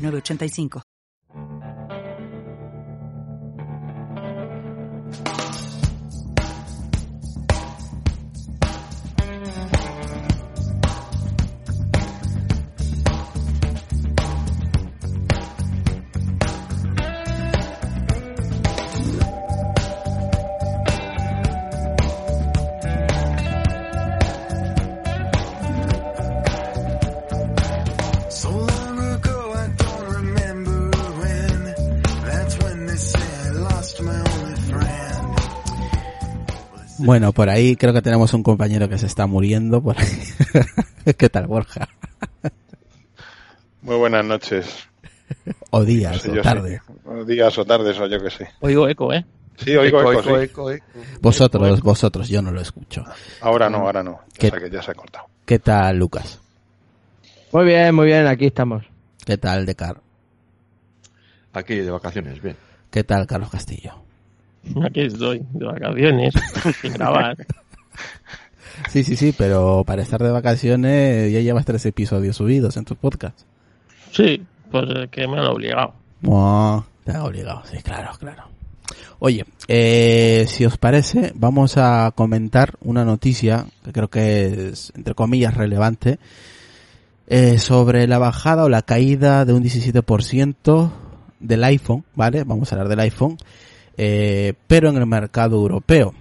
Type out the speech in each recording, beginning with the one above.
985. Bueno, por ahí creo que tenemos un compañero que se está muriendo. Por ¿Qué tal, Borja? Muy buenas noches. O días, o tardes. O días o tardes, o yo que sé. Oigo eco, ¿eh? Sí, oigo eco, eco, eco, Vosotros, vosotros, yo no lo escucho. Ahora no, ahora no. ¿Qué, que ya se ha cortado. ¿Qué tal, Lucas? Muy bien, muy bien, aquí estamos. ¿Qué tal, Decar? Aquí de vacaciones, bien. ¿Qué tal, Carlos Castillo? Aquí estoy, de vacaciones, sin grabar. Sí, sí, sí, pero para estar de vacaciones ya llevas tres episodios subidos en tu podcast. Sí, pues que me han obligado. Oh, te han obligado, sí, claro, claro. Oye, eh, si os parece, vamos a comentar una noticia que creo que es, entre comillas, relevante, eh, sobre la bajada o la caída de un 17% del iPhone, ¿vale? Vamos a hablar del iPhone eh, pero en el mercado europeo,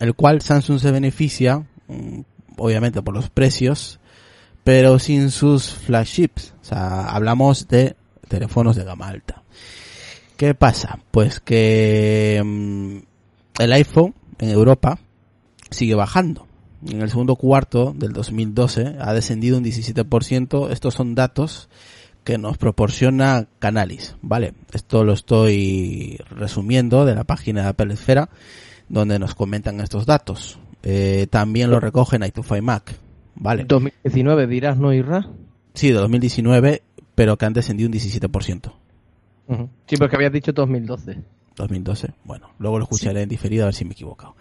el cual Samsung se beneficia, mm, obviamente por los precios, pero sin sus flagships. O sea, hablamos de teléfonos de gama alta. ¿Qué pasa? Pues que mm, el iPhone en Europa sigue bajando. En el segundo cuarto del 2012 ha descendido un 17%. Estos son datos que nos proporciona Canalis, ¿vale? Esto lo estoy resumiendo de la página de Apple Esfera, donde nos comentan estos datos. Eh, también lo recogen i2 Mac, ¿vale? 2019 dirás, ¿no, Irra? Sí, de 2019, pero que han descendido un 17%. Sí, porque habías dicho 2012. 2012, bueno, luego lo escucharé en diferido a ver si me he equivocado.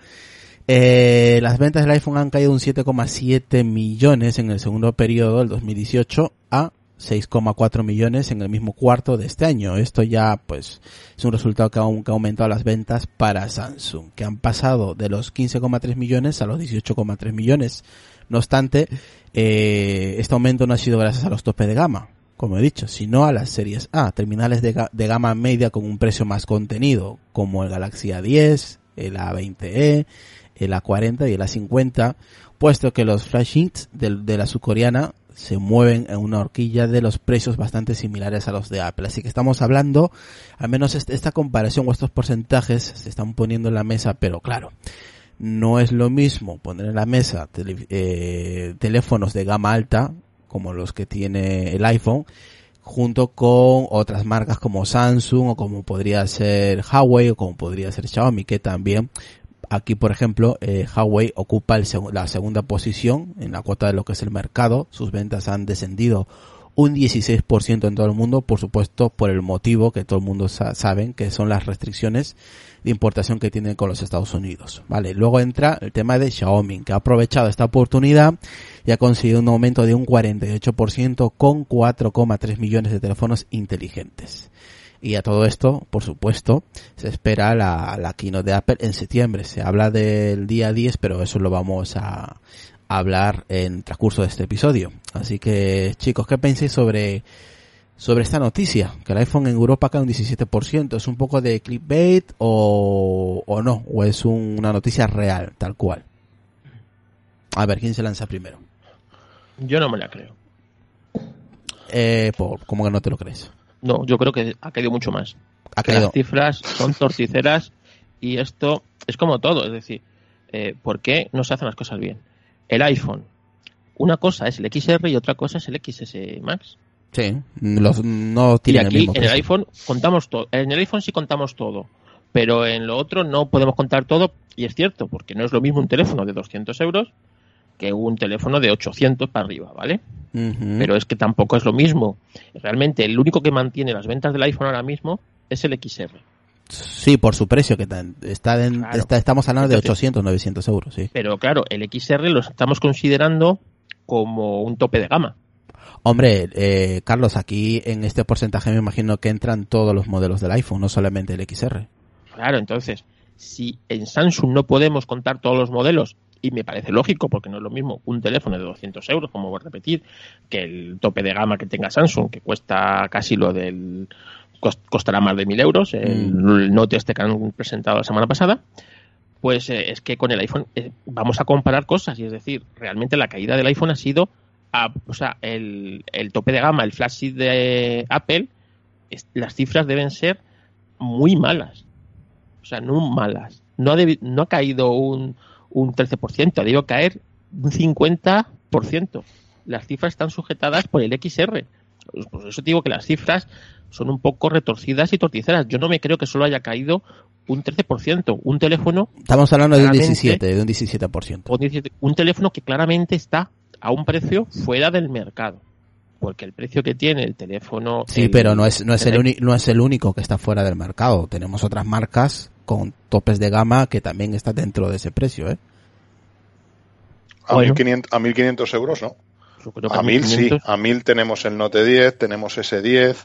Eh, las ventas del iPhone han caído un 7,7 millones en el segundo periodo del 2018 a 6,4 millones en el mismo cuarto de este año. Esto ya, pues, es un resultado que, aún, ha aumentado las ventas para Samsung, que han pasado de los 15,3 millones a los 18,3 millones. No obstante, eh, este aumento no ha sido gracias a los topes de gama, como he dicho, sino a las series A, terminales de, gama media con un precio más contenido, como el Galaxy A10, el A20e, el A40 y el A50, puesto que los flashings de, de la subcoreana se mueven en una horquilla de los precios bastante similares a los de Apple. Así que estamos hablando, al menos esta comparación o estos porcentajes se están poniendo en la mesa, pero claro, no es lo mismo poner en la mesa eh, teléfonos de gama alta, como los que tiene el iPhone, junto con otras marcas como Samsung o como podría ser Huawei o como podría ser Xiaomi, que también Aquí, por ejemplo, eh, Huawei ocupa la segunda posición en la cuota de lo que es el mercado. Sus ventas han descendido un 16% en todo el mundo, por supuesto, por el motivo que todo el mundo sabe, que son las restricciones de importación que tienen con los Estados Unidos. Vale, luego entra el tema de Xiaomi, que ha aprovechado esta oportunidad y ha conseguido un aumento de un 48% con 4,3 millones de teléfonos inteligentes. Y a todo esto, por supuesto, se espera la, la keynote de Apple en septiembre. Se habla del día 10, pero eso lo vamos a, hablar en transcurso de este episodio. Así que, chicos, ¿qué pensáis sobre, sobre esta noticia? Que el iPhone en Europa cae un 17%. ¿Es un poco de clickbait o, o no? ¿O es una noticia real, tal cual? A ver, ¿quién se lanza primero? Yo no me la creo. Eh, por, ¿Cómo que no te lo crees? No, yo creo que ha caído mucho más. Las cifras son torticeras y esto es como todo. Es decir, eh, ¿por qué no se hacen las cosas bien? El iPhone. Una cosa es el XR y otra cosa es el XS Max. Sí, los, no tienen y aquí, en el iPhone contamos todo. En el iPhone sí contamos todo, pero en lo otro no podemos contar todo y es cierto, porque no es lo mismo un teléfono de 200 euros que un teléfono de 800 para arriba, ¿vale? Pero es que tampoco es lo mismo. Realmente el único que mantiene las ventas del iPhone ahora mismo es el XR. Sí, por su precio, que está, está estamos hablando de 800, 900 euros, sí. Pero claro, el XR lo estamos considerando como un tope de gama. Hombre, eh, Carlos, aquí en este porcentaje me imagino que entran todos los modelos del iPhone, no solamente el XR. Claro, entonces, si en Samsung no podemos contar todos los modelos, y me parece lógico, porque no es lo mismo un teléfono de 200 euros, como voy a repetir, que el tope de gama que tenga Samsung, que cuesta casi lo del... costará más de 1000 euros, el, mm. Note este que han presentado la semana pasada, pues eh, es que con el iPhone eh, vamos a comparar cosas, y es decir, realmente la caída del iPhone ha sido o sea, el, tope de gama, el flagship de Apple, las cifras deben ser muy malas. O sea, no malas. No ha, no ha caído un, un 13%, ha debido caer un 50%. Las cifras están sujetadas por el XR. Por eso digo que las cifras son un poco retorcidas y torticeras. Yo no me creo que solo haya caído un 13%. Un teléfono. Estamos hablando de un 17%, de un 17%. Un teléfono que claramente está a un precio fuera del mercado. Porque el precio que tiene el teléfono. Sí, pero no es, no, es el no es el único que está fuera del mercado. Tenemos otras marcas con topes de gama que también está dentro de ese precio, ¿eh? A, 1500, a 1500 euros, ¿no? A 1000 sí, a 1000 tenemos el Note 10, tenemos S10,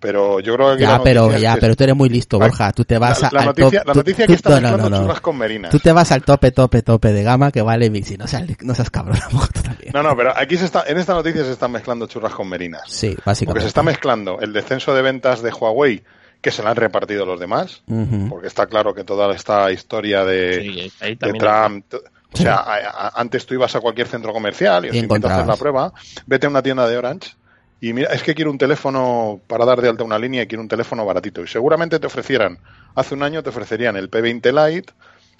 pero yo creo que ya pero ya pero tú eres muy listo Borja. Tú te vas a la noticia, la noticia que está no, no, con merinas tú te vas al tope tope tope de gama que vale si no seas no seas cabrón también. no no pero aquí se está en esta noticia se están mezclando churras con merinas sí básicamente. Porque se está mezclando el descenso de ventas de Huawei que se la han repartido los demás porque está claro que toda esta historia de, de Trump o sea, antes tú ibas a cualquier centro comercial y, os a hacer la prueba, vete a una tienda de Orange y mira, es que quiero un teléfono para dar de alta una línea y quiero un teléfono baratito. Y seguramente te ofrecieran, hace un año te ofrecerían el P20 Lite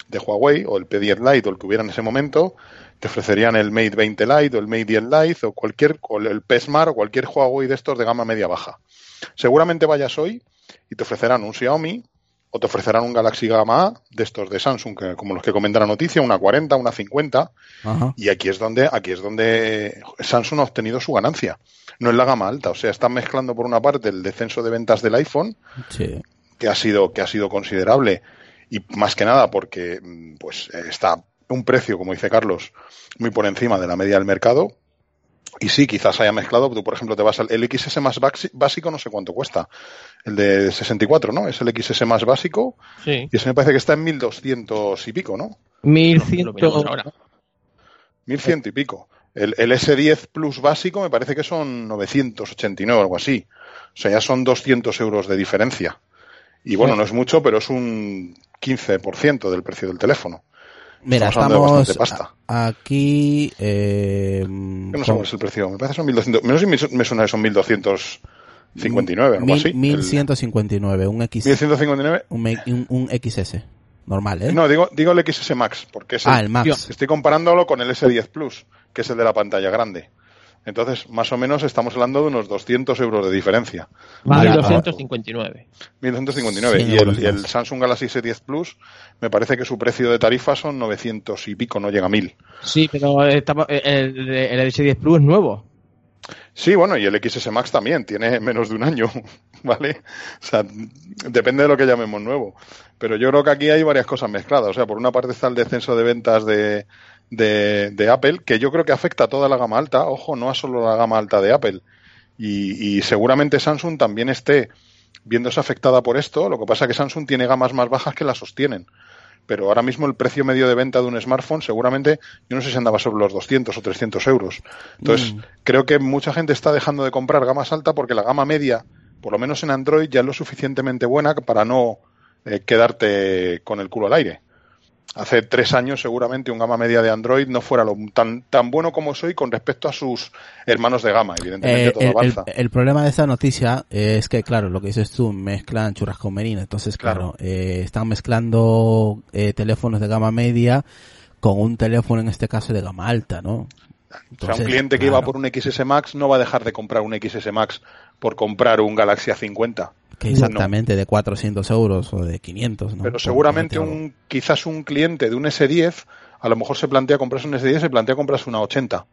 de Huawei o el P10 Lite o el que hubiera en ese momento, te ofrecerían el Mate 20 Lite o el Mate 10 Lite o cualquier, o el P Smart o cualquier Huawei de estos de gama media baja. Seguramente vayas hoy y te ofrecerán un Xiaomi o te ofrecerán un Galaxy Gama A de estos de Samsung, que, como los que comenta la noticia, una 40, una 50, y aquí es donde aquí es donde Samsung ha obtenido su ganancia. No es la gama alta, o sea, están mezclando por una parte el descenso de ventas del iPhone, que ha sido que ha sido considerable y más que nada porque pues está un precio, como dice Carlos, muy por encima de la media del mercado, y sí, quizás haya mezclado, tú por ejemplo te vas al el XS más básico, no sé cuánto cuesta, el de 64, ¿no? Es el XS más básico sí. y ese me parece que está en 1200 y pico, ¿no? 1100 1100 y pico. El, el, S10 Plus básico me parece que son 989 o algo así. O sea, ya son 200 euros de diferencia. Y bueno, no es mucho, pero es un 15% del precio del teléfono. Mira, estamos, aquí... Eh, no cuál es el precio, me parece que son 1200, menos me suena que son 1259, algo así. 1159, un X. 1159. Un, un, XS, normal, ¿eh? No, digo, digo el XS Max, porque es ah, el Max. Estoy comparándolo con el S10 Plus, que es el de la pantalla grande. Entonces, más o menos estamos hablando de unos 200 euros de diferencia. 1259. 1259. y, el, y, el, Samsung Galaxy S10 Plus, me parece que su precio de tarifa son 900 y pico, no llega a 1000. Sí, pero el, el S10 Plus es nuevo. Sí, bueno, y el XS Max también, tiene menos de un año, ¿vale? O sea, depende de lo que llamemos nuevo. Pero yo creo que aquí hay varias cosas mezcladas. O sea, por una parte está el descenso de ventas de, de, de, Apple, que yo creo que afecta a toda la gama alta, ojo, no a solo la gama alta de Apple. Y, y, seguramente Samsung también esté viéndose afectada por esto, lo que pasa es que Samsung tiene gamas más bajas que la sostienen. Pero ahora mismo el precio medio de venta de un smartphone seguramente, yo no sé si andaba sobre los 200 o 300 euros. Entonces, mm. creo que mucha gente está dejando de comprar gamas alta porque la gama media, por lo menos en Android, ya es lo suficientemente buena para no eh, quedarte con el culo al aire hace tres años seguramente un gama media de Android no fuera lo, tan, tan bueno como soy con respecto a sus hermanos de gama, evidentemente eh, todo avanza. El, problema de esta noticia es que, claro, lo que dices tú, mezclan churras con merina, entonces, claro, Eh, están mezclando eh, teléfonos de gama media con un teléfono en este caso de gama alta, ¿no? o sea, un cliente que iba por un XS Max no va a dejar de comprar un XS Max por comprar un Galaxy A50. Que exactamente, de 400 euros o de 500. ¿no? Pero seguramente un, quizás un cliente de un S10 a lo mejor se plantea comprarse un S10, se plantea comprarse una 80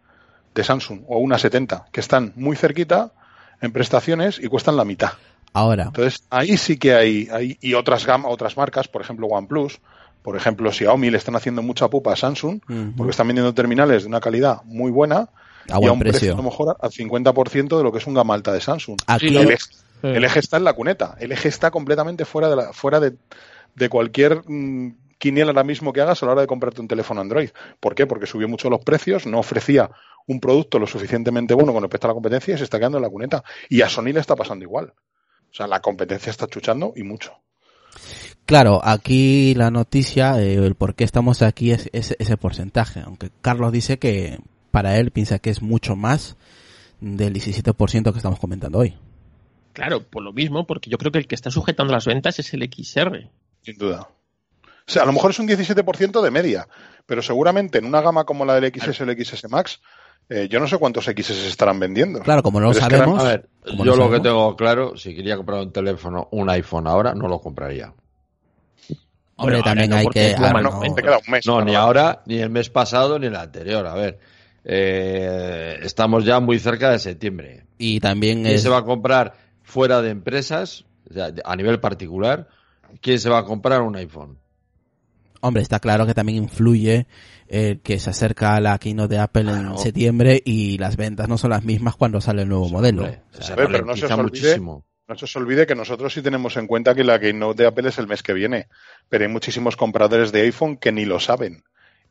de Samsung o una 70, que están muy cerquita en prestaciones y cuestan la mitad. Ahora. Entonces, ahí sí que hay, hay y otras gama, otras marcas, por ejemplo OnePlus, por ejemplo Xiaomi le están haciendo mucha pupa a Samsung, porque están vendiendo terminales de una calidad muy buena a y a un precio. a lo mejor al 50% de lo que es un gama alta de Samsung. Aquí el, eje, el, eje, está en la cuneta, el eje está completamente fuera de la, fuera de, de cualquier mmm, quiniela ahora mismo que hagas a la hora de comprarte un teléfono Android. ¿Por qué? Porque subió mucho los precios, no ofrecía un producto lo suficientemente bueno con respecto a la competencia y se está quedando en la cuneta. Y a Sony le está pasando igual. O sea, la competencia está chuchando y mucho. Claro, aquí la noticia, eh, el por qué estamos aquí es, es, ese porcentaje. Aunque Carlos dice que para él piensa que es mucho más del 17% que estamos comentando hoy. Claro, por lo mismo, porque yo creo que el que está sujetando las ventas es el XR. Sin duda. O sea, a lo mejor es un 17% de media, pero seguramente en una gama como la del XS o el XS Max, eh, yo no sé cuántos XS estarán vendiendo. Claro, como no lo sabemos. a ver, yo lo que tengo claro, si quería comprar un teléfono, un iPhone ahora, no lo compraría. Hombre, también hay que. No, te queda un mes, no ni ahora, ni el mes pasado, ni el anterior. A ver, eh, estamos ya muy cerca de septiembre. Y también ¿Quién se va a comprar fuera de empresas, o sea, a nivel particular? ¿Quién se va a comprar un iPhone? Hombre, está claro que también influye eh, que se acerca a la keynote de Apple en septiembre y las ventas no son las mismas cuando sale el nuevo modelo. O sea, pero no se, os olvide, no se os olvide que nosotros sí tenemos en cuenta que la keynote de Apple es el mes que viene, pero hay muchísimos compradores de iPhone que ni lo saben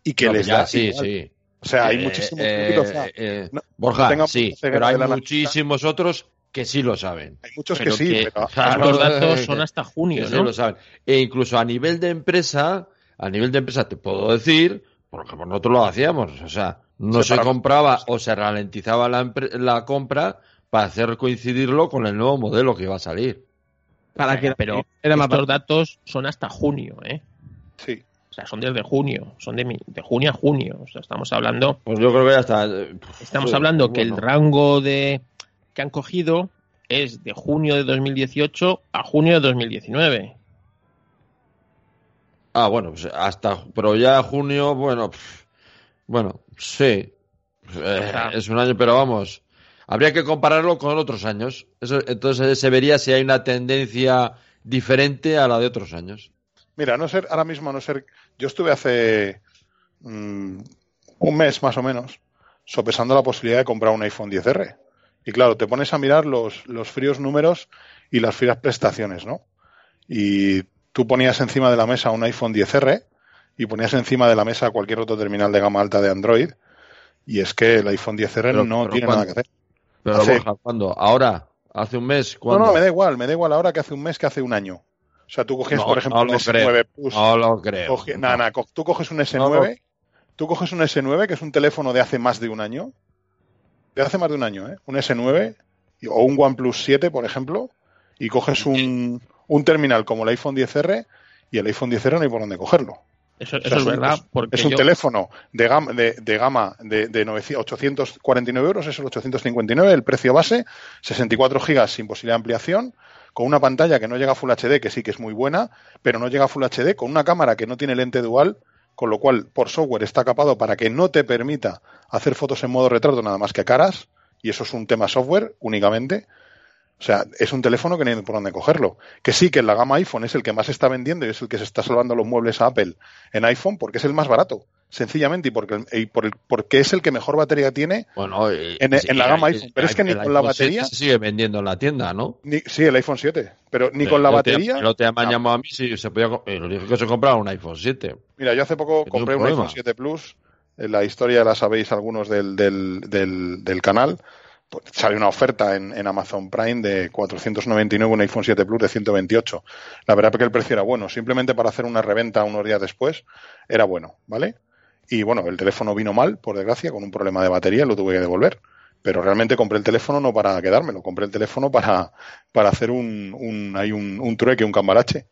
y que no, les ya, da sí, igual. sí. O sea, hay Eh, muchísimos eh, o sea, eh, no- Borja, sí, pero hay muchísimos otros que sí lo saben. hay muchos Pero que sí, que pero Claro, estos datos son hasta que junio, sí ¿no? lo saben. E incluso a nivel de empresa, a nivel de empresa te puedo decir, porque nosotros lo hacíamos, o sea, no Sí, se compraba o se ralentizaba la compra para hacer coincidirlo con el nuevo modelo que iba a salir. Para que pero era más estos datos son hasta junio, ¿eh? sí. O sea, son desde junio, son de, junio a junio. O sea, estamos hablando, Pues yo creo que ya está. estamos sí, hablando que el rango de que han cogido es de junio de 2018 a junio de 2019. Ah, bueno, pues hasta, pero ya junio, bueno, bueno, sí, Eh, es un año, pero vamos, habría que compararlo con otros años. Eso, entonces se vería si hay una tendencia diferente a la de otros años. Mira, a no ser, ahora mismo a no ser, yo estuve hace mm, un mes más o menos sopesando la posibilidad de comprar un iPhone 10R. Y claro, te pones a mirar los, los fríos números y las frías prestaciones, ¿no? Y tú ponías encima de la mesa un iPhone 10R y ponías encima de la mesa cualquier otro terminal de gama alta de Android. Y es que el iPhone 10R Pero- no pero tiene ¿cuándo? nada que hacer. Pero Hace- Borja, ¿cuándo? ¿Ahora? ¿Hace un mes? No, ¿Cuándo? no, me da igual, me da igual ahora que hace un mes que hace un año. O sea, tú coges, No, por ejemplo, no un lo creo. S9 Plus. No lo creo. Coge- No. nada, tú coges un S9, No, no. tú coges un S9 que es un teléfono de hace más de un año, de hace más de un año, ¿eh? Un S9 y- o un OnePlus 7, por ejemplo, y coges un, un terminal como el iPhone 10R y el iPhone 10R no hay por dónde cogerlo. Eso, O sea, eso es un- verdad, porque es un yo- teléfono de gama de, de gama de, de 900 849 euros, es el 859, el precio base, 64 gigas sin posibilidad de ampliación, con una pantalla que no llega a Full HD, que sí que es muy buena, pero no llega a Full HD, con una cámara que no tiene lente dual, con lo cual por software está capado para que no te permita hacer fotos en modo retrato nada más que caras, y eso es un tema software únicamente. O sea, es un teléfono que no hay por dónde cogerlo. Que sí, que en la gama iPhone es el que más está vendiendo y es el que se está salvando los muebles a Apple en iPhone porque es el más barato, sencillamente, y porque, y por el- porque es el que mejor batería tiene. Bueno, y- En- en la gama iPhone, pero es que ni con la batería- 7 se sigue vendiendo en la tienda, ¿no? Ni, sí, el iPhone 7, pero ni con la batería. Día me han No. llamado a mí si se podía. eh, lo dije que se compraba un iPhone 7. Mira, yo hace poco compré un iPhone problema. 7 Plus. En la historia la sabéis algunos del, del, del, del canal. Pues sale una oferta en, en Amazon Prime de 499 un iPhone 7 Plus de 128. La verdad es que el precio era bueno. Simplemente para hacer una reventa unos días después era bueno, ¿vale? Y bueno, el teléfono vino mal, por desgracia, con un problema de batería, lo tuve que devolver. Pero realmente compré el teléfono no para quedármelo, compré el teléfono para, para hacer un, un, hay un, un trueque, un cambalache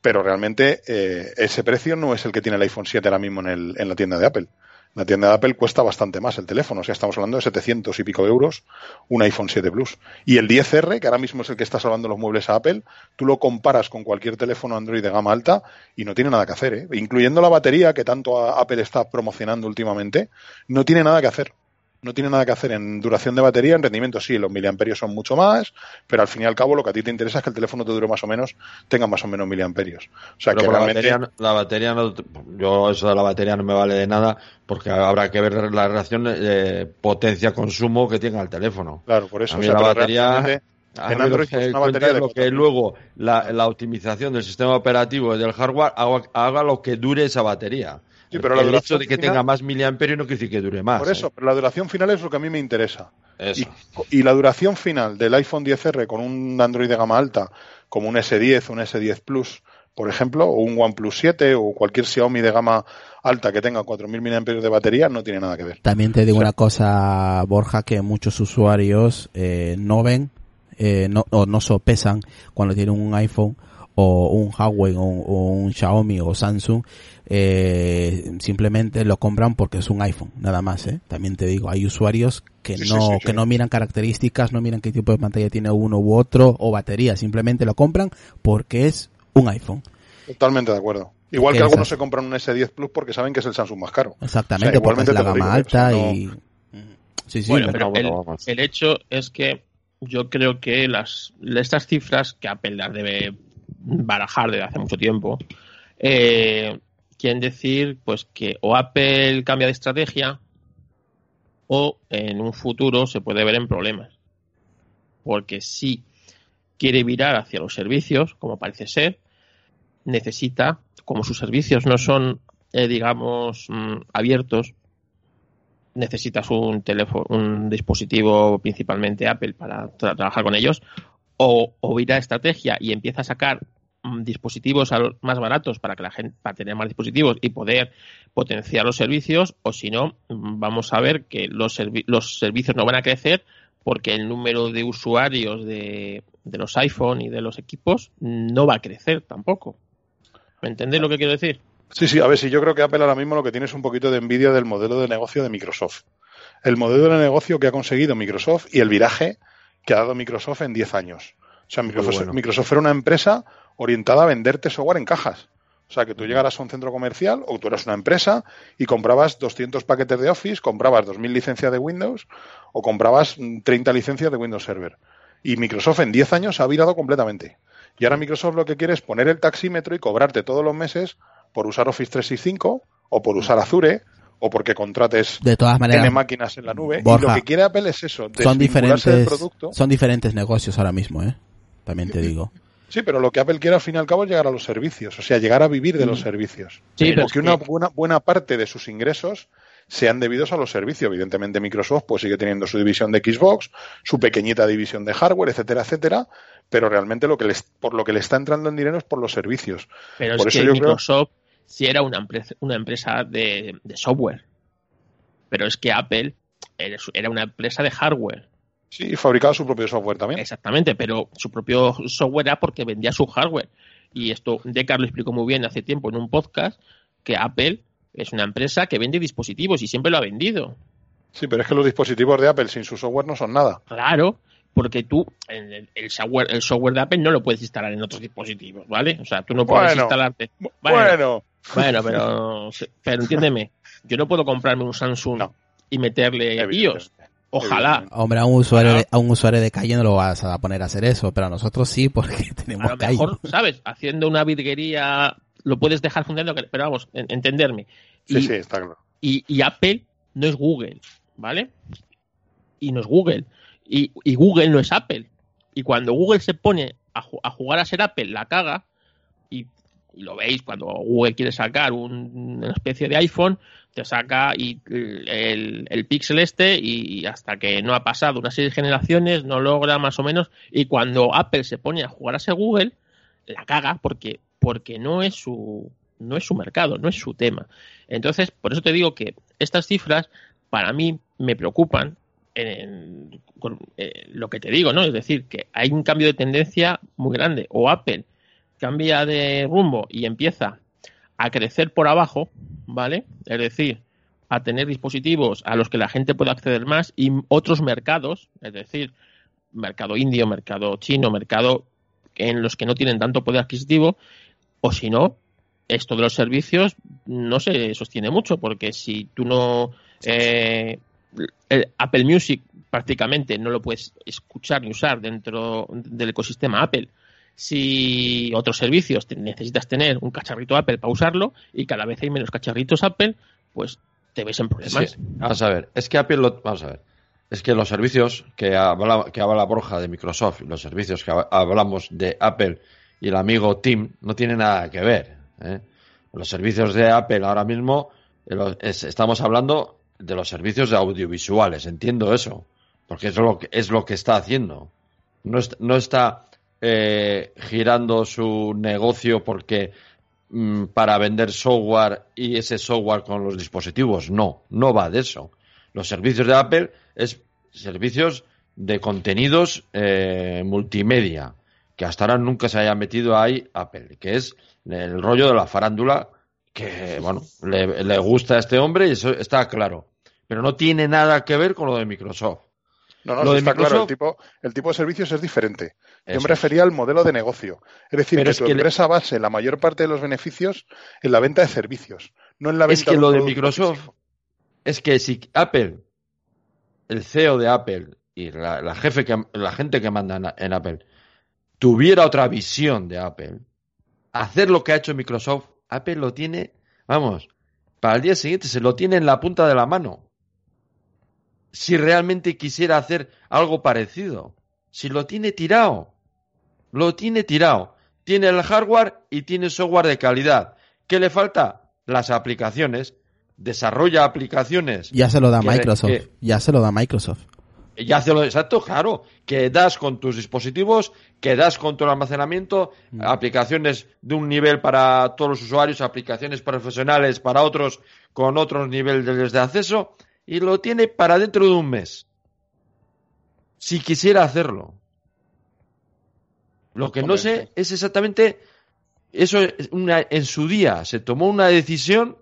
pero realmente eh, ese precio no es el que tiene el iPhone 7 ahora mismo en, el, en la tienda de Apple. La tienda de Apple cuesta bastante más el teléfono. O sea, estamos hablando de 700 y pico euros un iPhone 7 Plus. Y el 10R, que ahora mismo es el que está salvando los muebles a Apple, tú lo comparas con cualquier teléfono Android de gama alta y no tiene nada que hacer. ¿eh? Incluyendo la batería que tanto Apple está promocionando últimamente, no tiene nada que hacer no tiene nada que hacer en duración de batería, en rendimiento sí, los miliamperios son mucho más, pero al fin y al cabo lo que a ti te interesa es que el teléfono te dure más o menos, tenga más o menos miliamperios. O sea que la, batería, la batería no, yo eso de la batería no me vale de nada porque habrá que ver la relación de potencia-consumo que tenga el teléfono. Claro, por eso. la batería... En Android es una batería de lo que luego la, la, optimización del sistema operativo y del hardware haga lo que dure esa batería. Sí, pero el hecho de que tenga más miliamperios no quiere decir que dure más. Por eso, ¿eh? pero la duración final es lo que a mí me interesa. Y, la duración final del iPhone 10R con un Android de gama alta, como un S10, un S10 Plus, por ejemplo, o un OnePlus 7 o cualquier Xiaomi de gama alta que tenga 4.000 miliamperios de batería, no tiene nada que ver. También te digo una cosa, Borja, que muchos usuarios eh, no ven eh, no, o no sopesan cuando tienen un iPhone o un Huawei o, un Xiaomi o Samsung eh, simplemente lo compran porque es un iPhone, nada más, ¿eh? También te digo, hay usuarios que no que no miran características, no miran qué tipo de pantalla tiene uno u otro o batería, simplemente lo compran porque es un iPhone. Totalmente de acuerdo. Igual que algunos se compran un S10 Plus porque saben que es el Samsung más caro. Exactamente, porque es la gama alta y Sí, sí, bueno, pero el, el, hecho es que yo creo que las estas cifras que Apple las debe barajar desde hace mucho tiempo, eh, quieren decir pues que o Apple cambia de estrategia o en un futuro se puede ver en problemas. Porque si quiere virar hacia los servicios, como parece ser, necesita, como sus servicios no son, eh, digamos, mm, abiertos, necesitas un teléfono, un dispositivo principalmente Apple para trabajar con ellos, o, o ir a estrategia y empieza a sacar mm, dispositivos más baratos para que la gente para tener más dispositivos y poder potenciar los servicios o si no mm, vamos a ver que los, los servicios no van a crecer porque el número de usuarios de, de los iPhone y de los equipos no va a crecer tampoco ¿me entendéis lo que quiero decir? Sí, sí, a ver, si yo creo que Apple ahora mismo lo que tiene es un poquito de envidia del modelo de negocio de Microsoft. El modelo de negocio que ha conseguido Microsoft y el viraje que ha dado Microsoft en 10 años. O sea, Microsoft, era una empresa orientada a venderte software en cajas. O sea, que tú llegaras a un centro comercial o tú eras una empresa y comprabas 200 paquetes de Office, comprabas 2.000 licencias de Windows o comprabas 30 licencias de Windows Server. Y Microsoft en 10 años ha virado completamente. Y ahora Microsoft lo que quiere es poner el taxímetro y cobrarte todos los meses por usar Office 365 o por usar Azure o porque contrates de todas maneras máquinas en la nube y lo que quiere Apple es eso son diferentes producto. son diferentes negocios ahora mismo eh también te digo. Sí pero lo que Apple quiere al fin y al cabo es llegar a los servicios o sea llegar a vivir de los mm. servicios. Sí, porque una buena, buena parte de sus ingresos sean debidos a los servicios. Evidentemente Microsoft pues sigue teniendo su división de Xbox su pequeñita división de hardware etcétera etcétera pero realmente lo que les, por lo que le está entrando en dinero es por los servicios. Pero es que Microsoft si era una empresa, una empresa de, software. Pero es que Apple era una empresa de hardware. Sí, fabricaba su propio software también. Exactamente, pero su propio software era porque vendía su hardware. Y esto Decar lo explicó muy bien hace tiempo en un podcast, que Apple es una empresa que vende dispositivos y siempre lo ha vendido. Sí, pero es que los dispositivos de Apple sin su software no son nada. Claro, porque tú el, software el software de Apple no lo puedes instalar en otros dispositivos, ¿vale? O sea, tú no puedes instalarte. Bueno, bueno, pero, pero entiéndeme, yo no puedo comprarme un Samsung y meterle BIOS. Ojalá. Hombre, a un usuario de, a un usuario de calle no lo vas a poner a hacer eso, pero a nosotros sí, porque tenemos a lo mejor, ¿sabes? Haciendo una virguería lo puedes dejar funcionando, pero vamos, entenderme. sí, sí, está claro. Y, y, Apple no es Google, ¿vale? Y no es Google. Y, y Google no es Apple. Y cuando Google se pone a, a, jugar a ser Apple, la caga y y lo veis cuando Google quiere sacar una especie de iPhone, te saca y el, el Pixel este y hasta que no ha pasado una serie de generaciones no logra más o menos y cuando Apple se pone a jugar a ese Google la caga porque porque no es su no es su mercado, no es su tema. Entonces, por eso te digo que estas cifras para mí me preocupan en, eh, lo que te digo, ¿no? Es decir, que hay un cambio de tendencia muy grande. O Apple cambia de rumbo y empieza a crecer por abajo, ¿vale? Es decir, a tener dispositivos a los que la gente pueda acceder más y otros mercados, es decir, mercado indio, mercado chino, mercado en los que no tienen tanto poder adquisitivo, o si no, esto de los servicios no se sostiene mucho, porque si tú no... Eh, Apple Music prácticamente no lo puedes escuchar ni usar dentro del ecosistema Apple. Si otros servicios necesitas tener un cacharrito Apple para usarlo y cada vez hay menos cacharritos Apple, pues te ves en problemas. vamos a ver, es que Apple lo, vamos a ver, es que los servicios que habla, que habla Borja de Microsoft, los servicios que hablamos de Apple y el amigo Tim no tienen nada que ver. ¿eh? Los servicios de Apple ahora mismo estamos hablando de los servicios de audiovisuales, entiendo eso, porque es lo que, es lo que está haciendo. No, no está eh, girando su negocio porque mm, para vender software y ese software con los dispositivos. No, no va de eso. Los servicios de Apple es servicios de contenidos eh, multimedia, que hasta ahora nunca se haya metido ahí Apple, que es el rollo de la farándula que, bueno, le, gusta a este hombre y eso está claro. Pero no tiene nada que ver con lo de Microsoft. No, no, está claro, el tipo, el tipo de servicios es diferente. Yo me refería al modelo de negocio. Es decir, que tu empresa base la mayor parte de los beneficios en la venta de servicios, no en la venta Es que lo de Microsoft es que si Apple, el CEO de Apple y la, jefe que, la gente que manda en Apple tuviera otra visión de Apple, hacer lo que ha hecho Microsoft, Apple lo tiene, vamos, para el día siguiente se lo tiene en la punta de la mano. Si realmente quisiera hacer algo parecido, si lo tiene tirado, lo tiene tirado. Tiene el hardware y tiene software de calidad. ¿Qué le falta? Las aplicaciones. Desarrolla aplicaciones. Ya se lo da Microsoft. ya se lo da Microsoft. Ya hace lo exacto, claro, que das con tus dispositivos, que das con tu almacenamiento, mm. aplicaciones de un nivel para todos los usuarios, aplicaciones profesionales para otros con otros niveles de acceso, y lo tiene para dentro de un mes. Si quisiera hacerlo. Lo que no sé es exactamente eso una, en su día se tomó una decisión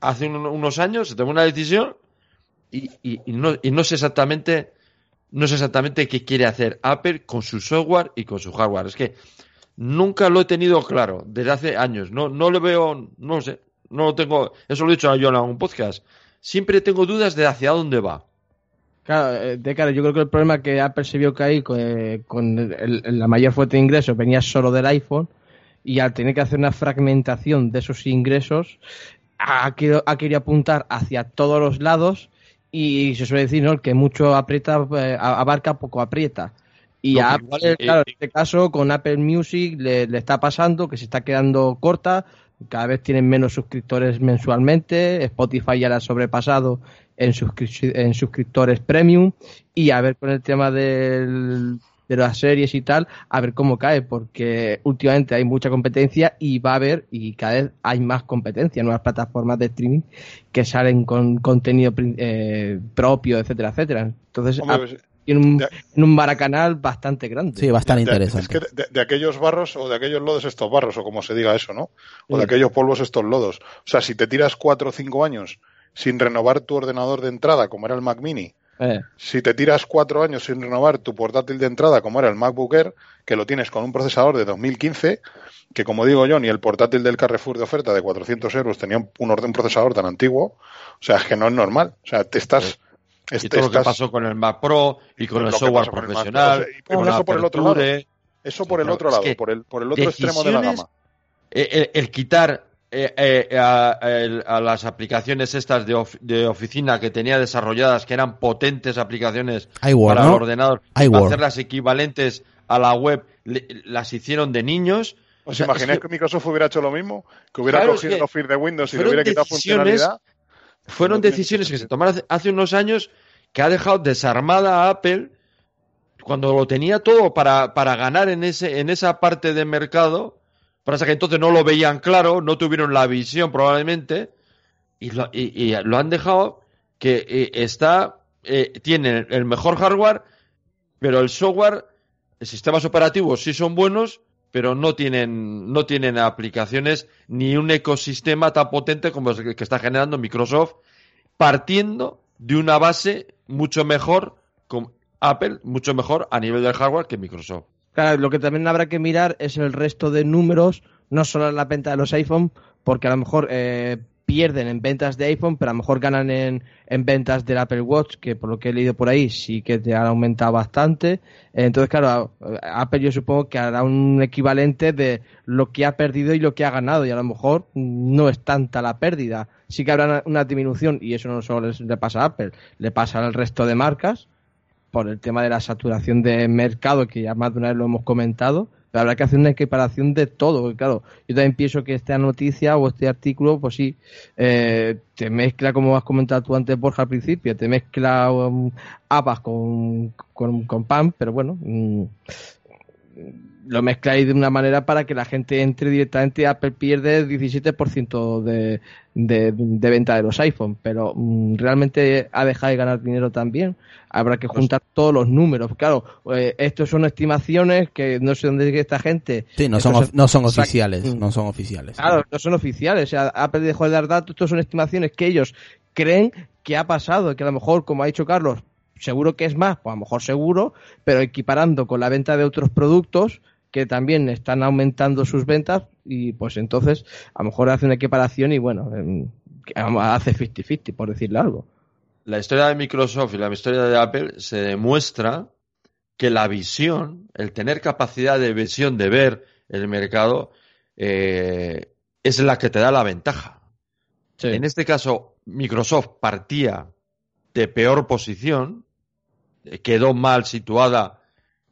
hace unos años se tomó una decisión y, no, y no sé exactamente no sé exactamente qué quiere hacer Apple con su software y con su hardware. Es que nunca lo he tenido claro desde hace años. No, no lo veo, no sé, no lo tengo. Eso lo he dicho yo en un podcast. Siempre tengo dudas de hacia dónde va. Claro, eh, de cara, yo creo que el problema que Apple se vio caer con, eh, con la mayor fuente de ingresos venía solo del iPhone y al tener que hacer una fragmentación de esos ingresos ha querido, ha querido apuntar hacia todos los lados y se suele decir, ¿no? que mucho aprieta, eh, abarca, poco aprieta. Y a Apple, claro, en este caso, con Apple Music le, está pasando que se está quedando corta, cada vez tienen menos suscriptores mensualmente, Spotify ya la ha sobrepasado en, en suscriptores premium, y a ver con el tema del, de las series y tal, a ver cómo cae, porque últimamente hay mucha competencia y va a haber, y cada vez hay más competencia, nuevas plataformas de streaming que salen con contenido eh, propio, etcétera, etcétera. Entonces, pues, en un, en un baracanal bastante grande. Sí, bastante interesante. Es que de, aquellos barros o de aquellos lodos estos barros, o como se diga eso, ¿no? O de aquellos polvos estos lodos. O sea, si te tiras cuatro o cinco años sin renovar tu ordenador de entrada, como era el Mac Mini, eh. Si te tiras cuatro años sin renovar tu portátil de entrada, como era el MacBook Air, que lo tienes con un procesador de 2015, que como digo yo, ni el portátil del Carrefour de oferta de 400 euros tenía un, orden procesador tan antiguo, o sea, es que no es normal. O sea, te estás... y todo lo que pasó con el Mac Pro y con el software profesional. eso por el otro lado. Eso por el otro lado, por el, por el otro extremo de la gama. el quitar eh, eh, a, las aplicaciones estas de, oficina que tenía desarrolladas, que eran potentes aplicaciones para el ordenador, para hacerlas equivalentes a la web, las hicieron de niños. ¿Os imagináis que, Microsoft hubiera hecho lo mismo? Que hubiera cogido el Office de Windows y le hubiera quitado funcionalidad. Fueron decisiones que se tomaron hace unos años que ha dejado desarmada a Apple cuando lo tenía todo para, para ganar en, ese, en esa parte de mercado. Pasa que entonces no lo veían claro, no tuvieron la visión probablemente, y lo, y, lo han dejado que eh, está, eh, tiene el mejor hardware, pero el software, sistemas operativos sí son buenos, pero no tienen, no tienen aplicaciones ni un ecosistema tan potente como el que está generando Microsoft partiendo de una base mucho mejor con Apple, mucho mejor a nivel del hardware que Microsoft. Claro, lo que también habrá que mirar es el resto de números, no solo en la venta de los iPhone, porque a lo mejor eh, pierden en ventas de iPhone, pero a lo mejor ganan en, en, ventas del Apple Watch, que por lo que he leído por ahí sí que te han aumentado bastante. Entonces, claro, Apple yo supongo que hará un equivalente de lo que ha perdido y lo que ha ganado, y a lo mejor no es tanta la pérdida. Sí que habrá una, disminución, y eso no solo le pasa a Apple, le pasa al resto de marcas, por el tema de la saturación de mercado, que ya más de una vez lo hemos comentado, habrá que hacer una equiparación de todo. claro, yo también pienso que esta noticia o este artículo, pues sí, eh, te mezcla, como has comentado tú antes, Borja, al principio, te mezcla um, con, con, con, PAM, pero bueno, mm, lo mezcláis de una manera para que la gente entre directamente. Apple pierde el 17% de, de, de, venta de los iPhones, pero mm, realmente ha dejado de ganar dinero también. Habrá que juntar todos los números. Claro, eh, estos son estimaciones que no sé dónde esta gente. Sí, no son, no son oficiales. No son oficiales. Claro, no son oficiales. O sea, Apple dejó de dar datos. Estos son estimaciones que ellos creen que ha pasado, que a lo mejor, como ha dicho Carlos, seguro que es más, pues a lo mejor seguro, pero equiparando con la venta de otros productos, que también están aumentando sus ventas y pues entonces a lo mejor hace una equiparación y bueno, em, hace 50-50 por decirle algo. La historia de Microsoft y la historia de Apple se demuestra que la visión, el tener capacidad de visión de ver el mercado, eh, es la que te da la ventaja. En este caso, Microsoft partía de peor posición, quedó mal situada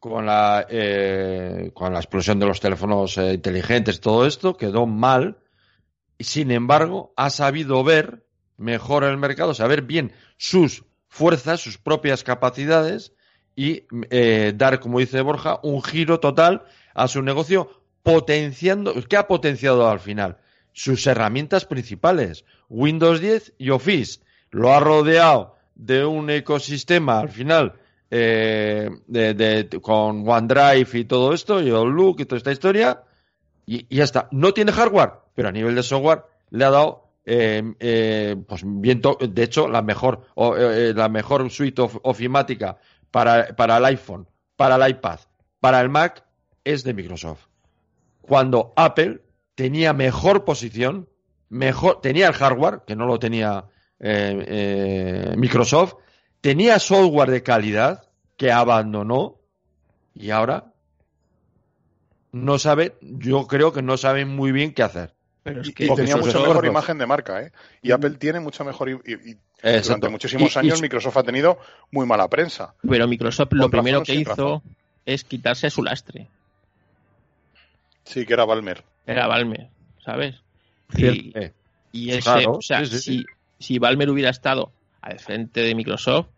con la, eh, con la explosión de los teléfonos eh, inteligentes, todo esto, quedó mal. Sin embargo, ha sabido ver mejor el mercado, saber bien sus fuerzas, sus propias capacidades y eh, dar, como dice Borja, un giro total a su negocio, potenciando. ¿Qué ha potenciado al final? Sus herramientas principales, Windows 10 y Office. Lo ha rodeado de un ecosistema al final eh, de, con OneDrive y todo esto, y Outlook y toda esta historia, y, ya está. No tiene hardware, pero a nivel de software le ha dado, eh, eh, pues bien, de hecho, la mejor, la mejor suite ofimática para, para el iPhone, para el iPad, para el Mac, es de Microsoft. Cuando Apple tenía mejor posición, mejor, tenía el hardware, que no lo tenía Microsoft, tenía software de calidad que abandonó y ahora no sabe, yo creo que no saben muy bien qué hacer. Pero y, tenía mucha mejor imagen de marca, ¿eh? Y Apple tiene mucha mejor. Y, durante muchísimos años Microsoft ha tenido muy mala prensa. Pero Microsoft lo primero que hizo es quitarse su lastre. Sí, que era Balmer. Era Balmer, ¿sabes? Y, y ese, o sea, si, si Balmer hubiera estado al frente de Microsoft,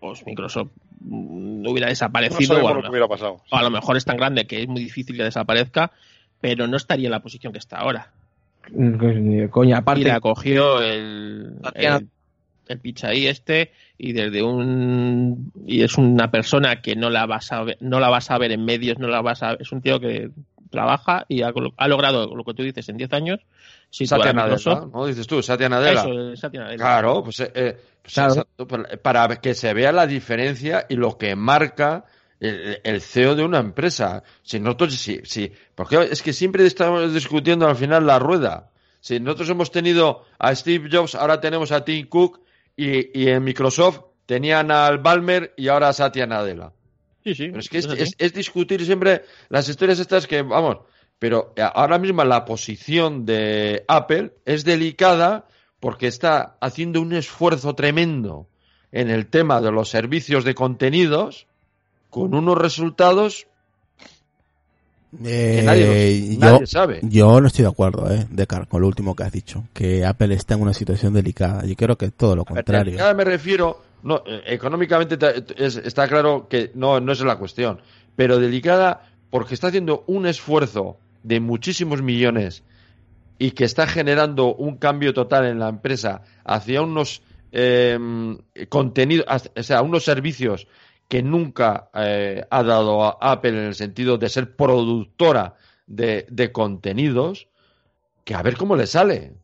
pues Microsoft no hubiera desaparecido. o, a lo, hubiera pasado. a lo mejor es tan grande que es muy difícil que desaparezca, pero no estaría en la posición que está ahora. Coña, aparte. Y acogió el, el, el pichaí este y desde un y es una persona que no la vas a ver, no la vas a ver en medios, no la vas a es un tío que trabaja y ha, logrado lo que tú dices en 10 años. Satya Nadella, ¿no? Dices tú, Satya Nadella. Eso, Satya Nadella. Claro, pues, eh, eh pues para que se vea la diferencia y lo que marca el, CEO de una empresa. Si nosotros, sí, sí, porque es que siempre estamos discutiendo al final la rueda. Si nosotros hemos tenido a Steve Jobs, ahora tenemos a Tim Cook y, y en Microsoft tenían al Balmer y ahora a Satya Nadella. Sí, sí. Pero es que es, discutir siempre las historias estas que, vamos, pero ahora mismo la posición de Apple es delicada porque está haciendo un esfuerzo tremendo en el tema de los servicios de contenidos con unos resultados que nadie, yo, sabe. Yo no estoy de acuerdo, eh, con lo último que has dicho, que Apple está en una situación delicada. Yo creo que todo lo contrario. me refiero no, eh, económicamente está claro que no, no es la cuestión, pero delicada porque está haciendo un esfuerzo de muchísimos millones y que está generando un cambio total en la empresa hacia unos eh, contenidos, o sea, unos servicios que nunca eh, ha dado a Apple en el sentido de ser productora de, de contenidos, que a ver cómo le sale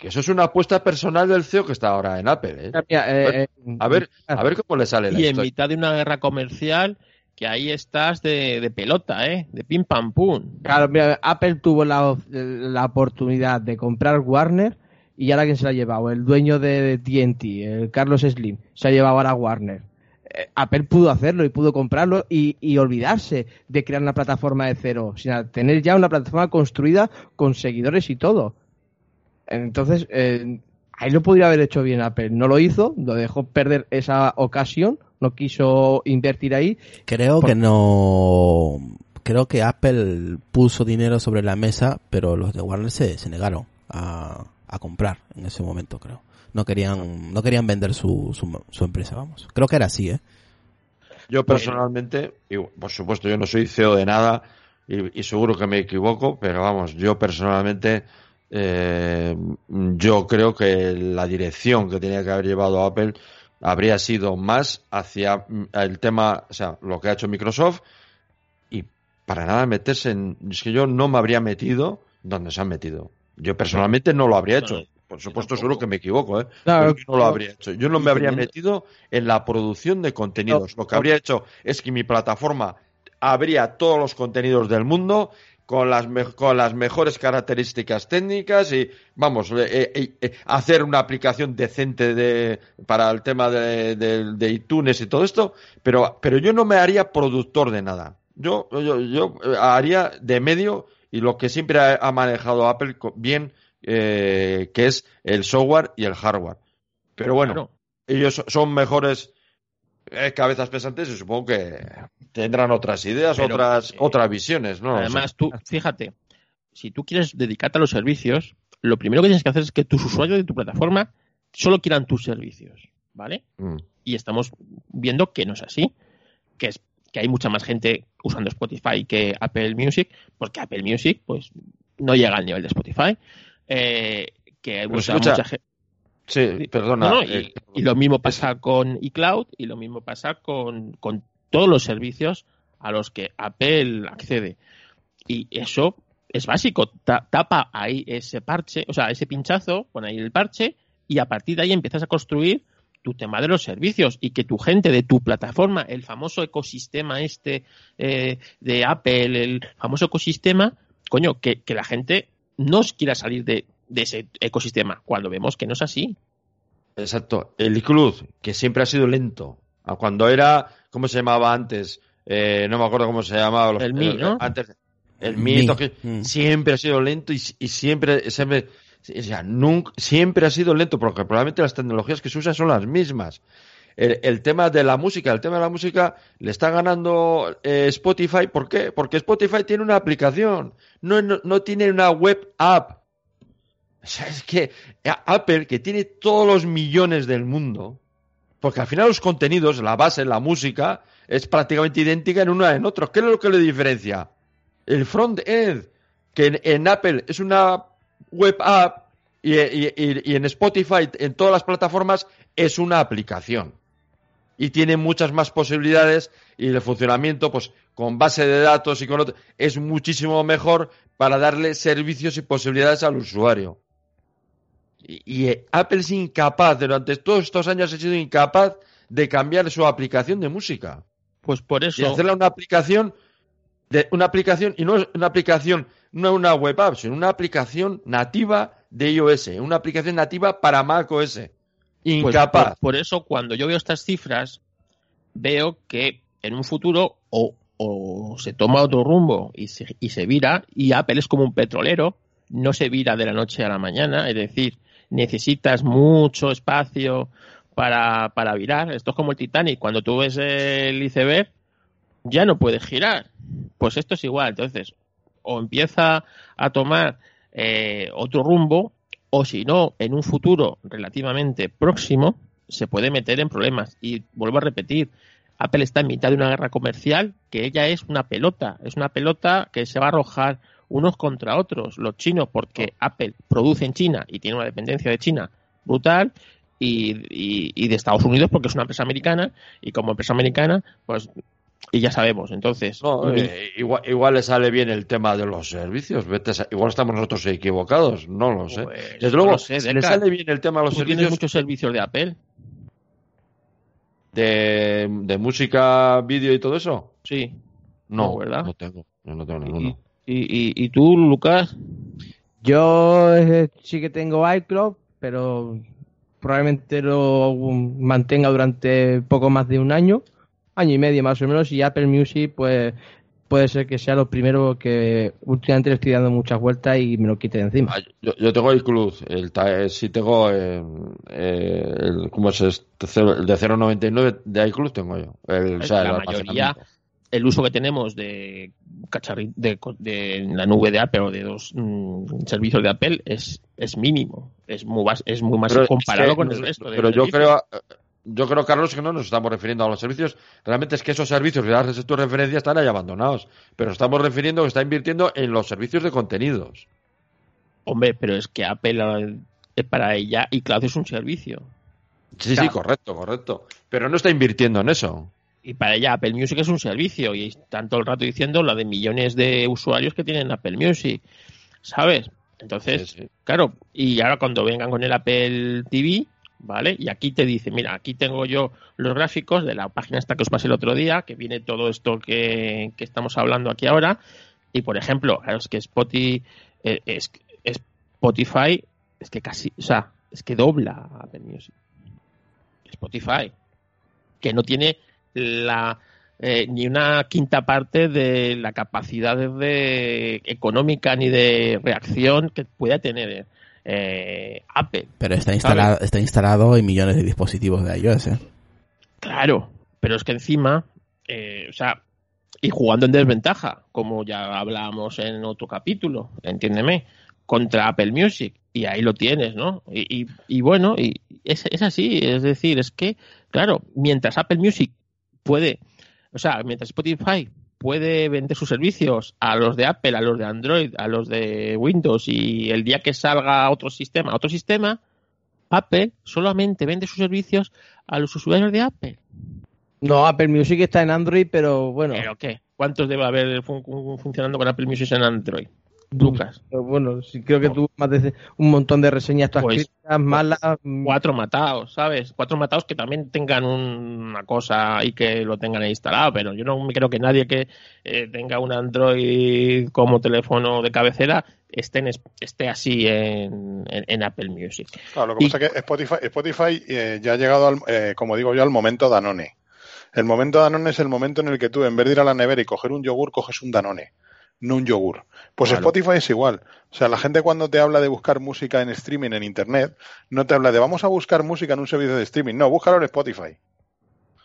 que eso es una apuesta personal del CEO que está ahora en Apple. ¿eh? Eh, a, ver, a ver cómo le sale la Y en mitad de una guerra comercial que ahí estás de, pelota, ¿eh? De pim pam pum. Claro, mira, Apple tuvo la, la, oportunidad de comprar Warner y ahora quién se la ha llevado, el dueño de TNT, el Carlos Slim, se ha llevado ahora a Warner. Eh, Apple pudo hacerlo y pudo comprarlo y, olvidarse de crear una plataforma de cero, sino tener ya una plataforma construida con seguidores y todo. Entonces, eh, ahí lo podría haber hecho bien Apple. No lo hizo, lo dejó perder esa ocasión, no quiso invertir ahí. Creo que no. Creo que Apple puso dinero sobre la mesa, pero los de Warner se, se negaron a, a comprar en ese momento, creo no querían no querían vender su, su, empresa, vamos. Creo que era así, ¿eh? Yo personalmente, y por supuesto yo no soy CEO de nada y, seguro que me equivoco, pero vamos, yo personalmente eh, yo creo que la dirección que tenía que haber llevado Apple habría sido más hacia el tema, o sea, lo que ha hecho Microsoft y para nada meterse en... Es que yo no me habría metido donde se han metido. Yo personalmente no lo habría hecho. Por supuesto, seguro que me equivoco, ¿eh? yo no lo habría hecho. Yo no me habría metido en la producción de contenidos. Lo que habría hecho es que mi plataforma habría todos los contenidos del mundo con las, con las mejores características técnicas y, vamos, eh, eh, hacer una aplicación decente de, para el tema de, de, iTunes y todo esto, pero, pero yo no me haría productor de nada. Yo, yo, yo haría de medio y lo que siempre ha manejado Apple bien eh, que es el software y el hardware. Pero bueno, ellos son mejores eh, cabezas pesantes y supongo que tendrán otras ideas, otras, otras visiones, ¿no? Además, tú, fíjate, si tú quieres dedicarte a los servicios, lo primero que tienes que hacer es que tus usuarios de tu plataforma solo quieran tus servicios, ¿vale? Mm. Y estamos viendo que no es así, que es que hay mucha más gente usando Spotify que Apple Music, porque Apple Music, pues, no llega al nivel de Spotify eh, que mucha, gente. Sí, perdona. Eh, y, lo mismo pasa con iCloud y lo mismo pasa con, con todos los servicios a los que Apple accede. Y eso es básico. tapa ahí ese parche, o sea, ese pinchazo, pon ahí el parche y a partir de ahí empiezas a construir tu tema de los servicios y que tu gente de tu plataforma, el famoso ecosistema este eh, de Apple, el famoso ecosistema, coño, que, que la gente no quiera salir de, ese ecosistema, cuando vemos que no es así. Exacto. El iCloud, que siempre ha sido lento. Cuando era, ¿cómo se llamaba antes? Eh, no me acuerdo cómo se llamaba. el Mi, ¿no? Antes, el Mi, que mm. siempre ha sido lento y, siempre, siempre, nunca, siempre ha sido lento, porque probablemente las tecnologías que se usan son las mismas. El, tema de la música, el tema de la música le está ganando eh, Spotify. ¿Por qué? Porque Spotify tiene una aplicación no, no, tiene una web app. O sea, es que Apple, que tiene todos los millones del mundo, porque al final los contenidos, la base, la música, es prácticamente idéntica en uno en otro. ¿Qué es lo que le diferencia? El front-end, que en, Apple es una web app y, y, en Spotify, en todas las plataformas, es una aplicación. Y tiene muchas más posibilidades y el funcionamiento, pues con base de datos y con otro, es muchísimo mejor para darle servicios y posibilidades al usuario. Y, eh, Apple es incapaz, durante todos estos años ha sido incapaz de cambiar su aplicación de música. Pues por eso. Y hacerla una aplicación, de, una aplicación, y no es una aplicación, no una web app, sino una aplicación nativa de iOS, una aplicación nativa para macOS. Pues incapaz. por eso, cuando yo veo estas cifras, veo que en un futuro o o se toma otro rumbo y se, y se vira, y Apple es como un petrolero, no se vira de la noche a la mañana, es decir, necesitas mucho espacio para, para virar. Esto es como el Titanic, cuando tú ves el iceberg, ya no puedes girar. Pues esto es igual, entonces, o empieza a tomar eh, otro rumbo, o si no, en un futuro relativamente próximo, se puede meter en problemas. Y vuelvo a repetir, Apple está en mitad de una guerra comercial que ella es una pelota, es una pelota que se va a arrojar unos contra otros, los chinos porque Apple produce en China y tiene una dependencia de China brutal y, de Estados Unidos porque es una empresa americana y como empresa americana pues y ya sabemos. Entonces, eh, igual, igual, le sale bien el tema de los servicios. igual estamos nosotros equivocados, no lo sé. Pues, Desde luego, le sale bien el tema de los servicios. ¿Tienes muchos servicios de Apple? De, de música, vídeo y todo eso? Sí. No, ¿verdad? No tengo, no tengo ninguno. ¿Y, y, tú, Lucas? Yo eh, sí que tengo iCloud, pero probablemente lo mantenga durante poco más de un año año y medio más o menos y Apple Music pues puede ser que sea lo primero que últimamente le estoy dando muchas vueltas y me lo quite de encima. Ah, yo, yo, tengo iCloud, el, el, sí tengo eh, el, ¿cómo es este? El de 0.99 de iCloud tengo yo. El, la mayoría, el uso que tenemos de, de, de, la nube de Apple o de dos mm, servicios de Apple es, es mínimo, es muy, es muy más comparado con el resto. pero yo creo, yo creo, Carlos, que no nos estamos refiriendo a los servicios. Realmente es que esos servicios que das tu referencia están ahí abandonados. Pero estamos refiriendo que está invirtiendo en los servicios de contenidos. Hombre, pero es que Apple es para ella y Cloud es un servicio. Sí, sí, correcto, correcto. Pero no está invirtiendo en eso. Y para ella Apple Music es un servicio y están todo el rato diciendo la de millones de usuarios que tienen Apple Music, ¿sabes? Entonces, claro, y ahora cuando vengan con el Apple TV, ¿vale? Y aquí te dice, mira, aquí tengo yo los gráficos de la página esta que os pasé el otro día, que viene todo esto que, estamos hablando aquí ahora. Y por ejemplo, es que Spotify, eh, es, Spotify, es que casi, o sea, es que dobla Apple Music. Spotify, que no tiene la eh, ni una quinta parte de la capacidad de, económica ni de reacción que pueda tener eh, Apple. Pero está instalado, está instalado en millones de dispositivos de iOS, ¿eh? Claro, pero es que encima, o sea, y jugando en desventaja, como ya hablábamos en otro capítulo, entiéndeme, contra Apple Music, y ahí lo tienes, ¿no? Y, y, bueno, y es, es, así, es decir, es que, claro, mientras Apple Music puede, o sea, mientras Spotify puede vender sus servicios a los de Apple, a los de Android, a los de Windows y el día que salga otro sistema, otro sistema, Apple solamente vende sus servicios a los usuarios de Apple. No, Apple Music está en Android, pero bueno. ¿Pero qué? ¿Cuántos debe haber funcionando con Apple Music en Android? Lucas. Bueno, sí creo que tú más de un montón de reseñas pues, malas. Mm. Cuatro matados, ¿sabes? Cuatro matados que también tengan una cosa y que lo tengan instalado, pero yo no me creo que nadie que eh, tenga un Android como teléfono de cabecera esté, esté así en, Apple Music. Claro, lo que pasa es que Spotify, Spotify eh, ya ha llegado, al, eh, como digo yo, al momento Danone. El momento Danone es el momento en el que tú, en vez de ir a la nevera y coger un yogur, coges un Danone no un yogur. Pues Spotify es igual. O sea, la gente cuando te habla de buscar música en streaming en Internet, no te habla de vamos a buscar música en un servicio de streaming. No, búscalo en Spotify.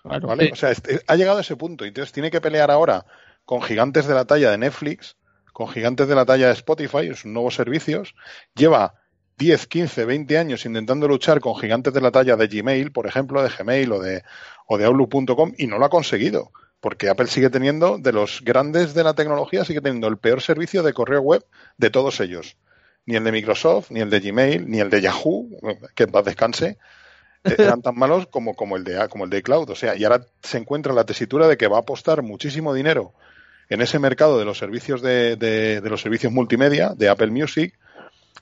¿Vale? O sea, ha llegado a ese punto. Entonces tiene que pelear ahora con gigantes de la talla de Netflix, con gigantes de la talla de Spotify, sus nuevos servicios. Lleva 10, 15, 20 años intentando luchar con gigantes de la talla de Gmail, por ejemplo, de Gmail o de, o de Outlook.com y no lo ha conseguido porque Apple sigue teniendo, de los grandes de la tecnología, sigue teniendo el peor servicio de correo web de todos ellos. Ni el de Microsoft, ni el de Gmail, ni el de Yahoo, que en paz descanse, eh, eran tan malos como, como, el de, como el de Cloud. O sea, y ahora se encuentra la tesitura de que va a apostar muchísimo dinero en ese mercado de los servicios de, de, de los servicios multimedia, de Apple Music,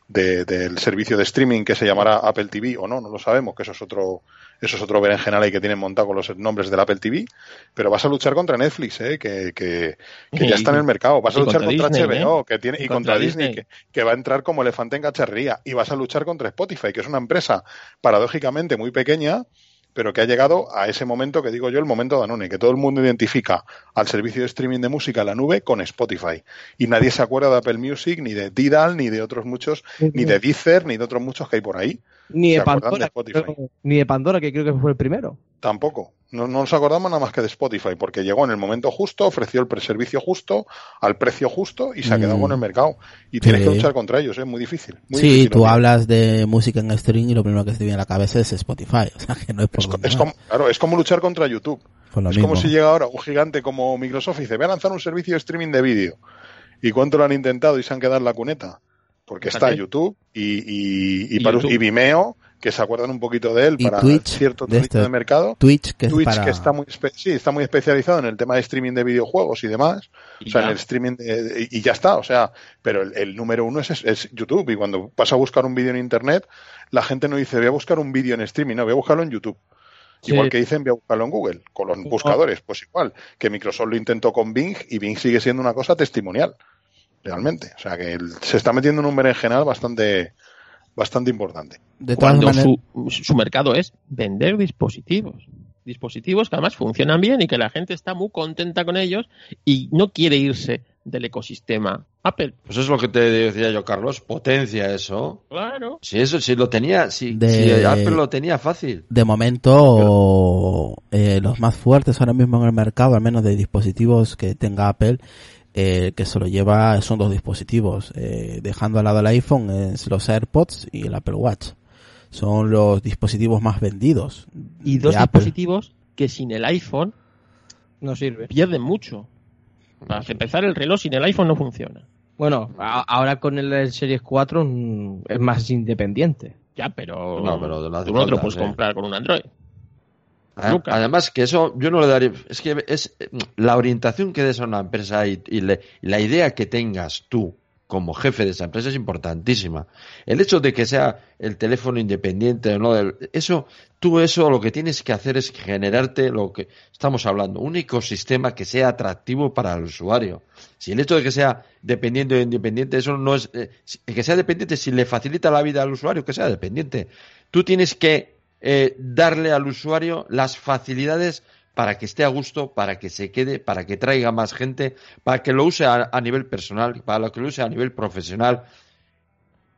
del servicio de streaming que se llamará Apple TV o no, no lo sabemos, que eso es otro, eso es otro berenjenal ahí que tienen montado con los nombres del Apple TV, pero vas a luchar contra Netflix, ¿eh? que, que, ya está en el mercado, vas a luchar contra, HBO ¿eh? que tiene, y, contra, Disney, que, que, va a entrar como elefante en cacharría, y vas a luchar contra Spotify, que es una empresa paradójicamente muy pequeña, pero que ha llegado a ese momento que digo yo, el momento Danone, que todo el mundo identifica al servicio de streaming de música en la nube con Spotify. Y nadie se acuerda de Apple Music, ni de Tidal, ni de otros muchos, ni de Deezer, ni de otros muchos que hay por ahí. Ni de, Pandora, ni de Pandora, que creo que fue el primero. Tampoco. No, nos acordamos nada más que de Spotify, porque llegó en el momento justo, ofreció el servicio justo, al precio justo y se ha quedado con el mercado. Y tienes que luchar contra ellos, es muy difícil. sí, tú hablas de música en streaming y lo primero que te viene a la cabeza es Spotify. O sea, que no es, es, como, claro, es como luchar contra YouTube. es como si llega ahora un gigante como Microsoft y dice, voy a lanzar un servicio de streaming de vídeo. ¿Y cuánto lo han intentado y se han quedado en la cuneta? Porque está YouTube y, y, y, y Vimeo que se acuerdan un poquito de él para cierto tipo este de mercado. Twitch, que, está muy sí, está muy especializado en el tema de streaming de videojuegos y demás. o sea, en el streaming y ya está. O sea, pero el, número uno es, YouTube. Y cuando vas a buscar un vídeo en internet, la gente no dice voy a buscar un vídeo en streaming, no, voy a buscarlo en YouTube. Igual que dicen voy a buscarlo en Google, con los buscadores, pues igual. Que Microsoft lo intentó con Bing y Bing sigue siendo una cosa testimonial. Realmente. O sea que se está metiendo en un berenjenal bastante bastante importante. De Cuando su, su mercado es vender dispositivos dispositivos que además funcionan bien y que la gente está muy contenta con ellos y no quiere irse del ecosistema Apple. Pues eso es lo que te decía yo, Carlos, potencia eso. Claro. Si eso, si lo tenía, si, Apple lo tenía fácil. De momento, eh, los más fuertes ahora mismo en el mercado, al menos de dispositivos que tenga Apple, eh, que se lo lleva son dos dispositivos, eh, dejando al lado el iPhone es los AirPods y el Apple Watch. Son los dispositivos más vendidos. Y dos dispositivos que sin el iPhone no sirve. Pierden mucho. Para empezar, el reloj sin el iPhone no funciona. Bueno, ahora con el Series 4 mm, es más independiente. Ya, pero, no, pero de tú no lo puedes comprar con un Android. Además que eso yo no le daría, es que es la orientación que des a una empresa y, la idea que tengas tú como jefe de esa empresa es importantísima. El hecho de que sea el teléfono independiente o no, eso, tú eso lo que tienes que hacer es generarte lo que estamos hablando, un ecosistema que sea atractivo para el usuario. Si el hecho de que sea dependiente o independiente, eso no es, eh, que sea dependiente, si le facilita la vida al usuario, que sea dependiente. Tú tienes que eh, darle al usuario las facilidades para que esté a gusto, para que se quede, para que traiga más gente, para que lo use a, nivel personal, para que lo use a nivel profesional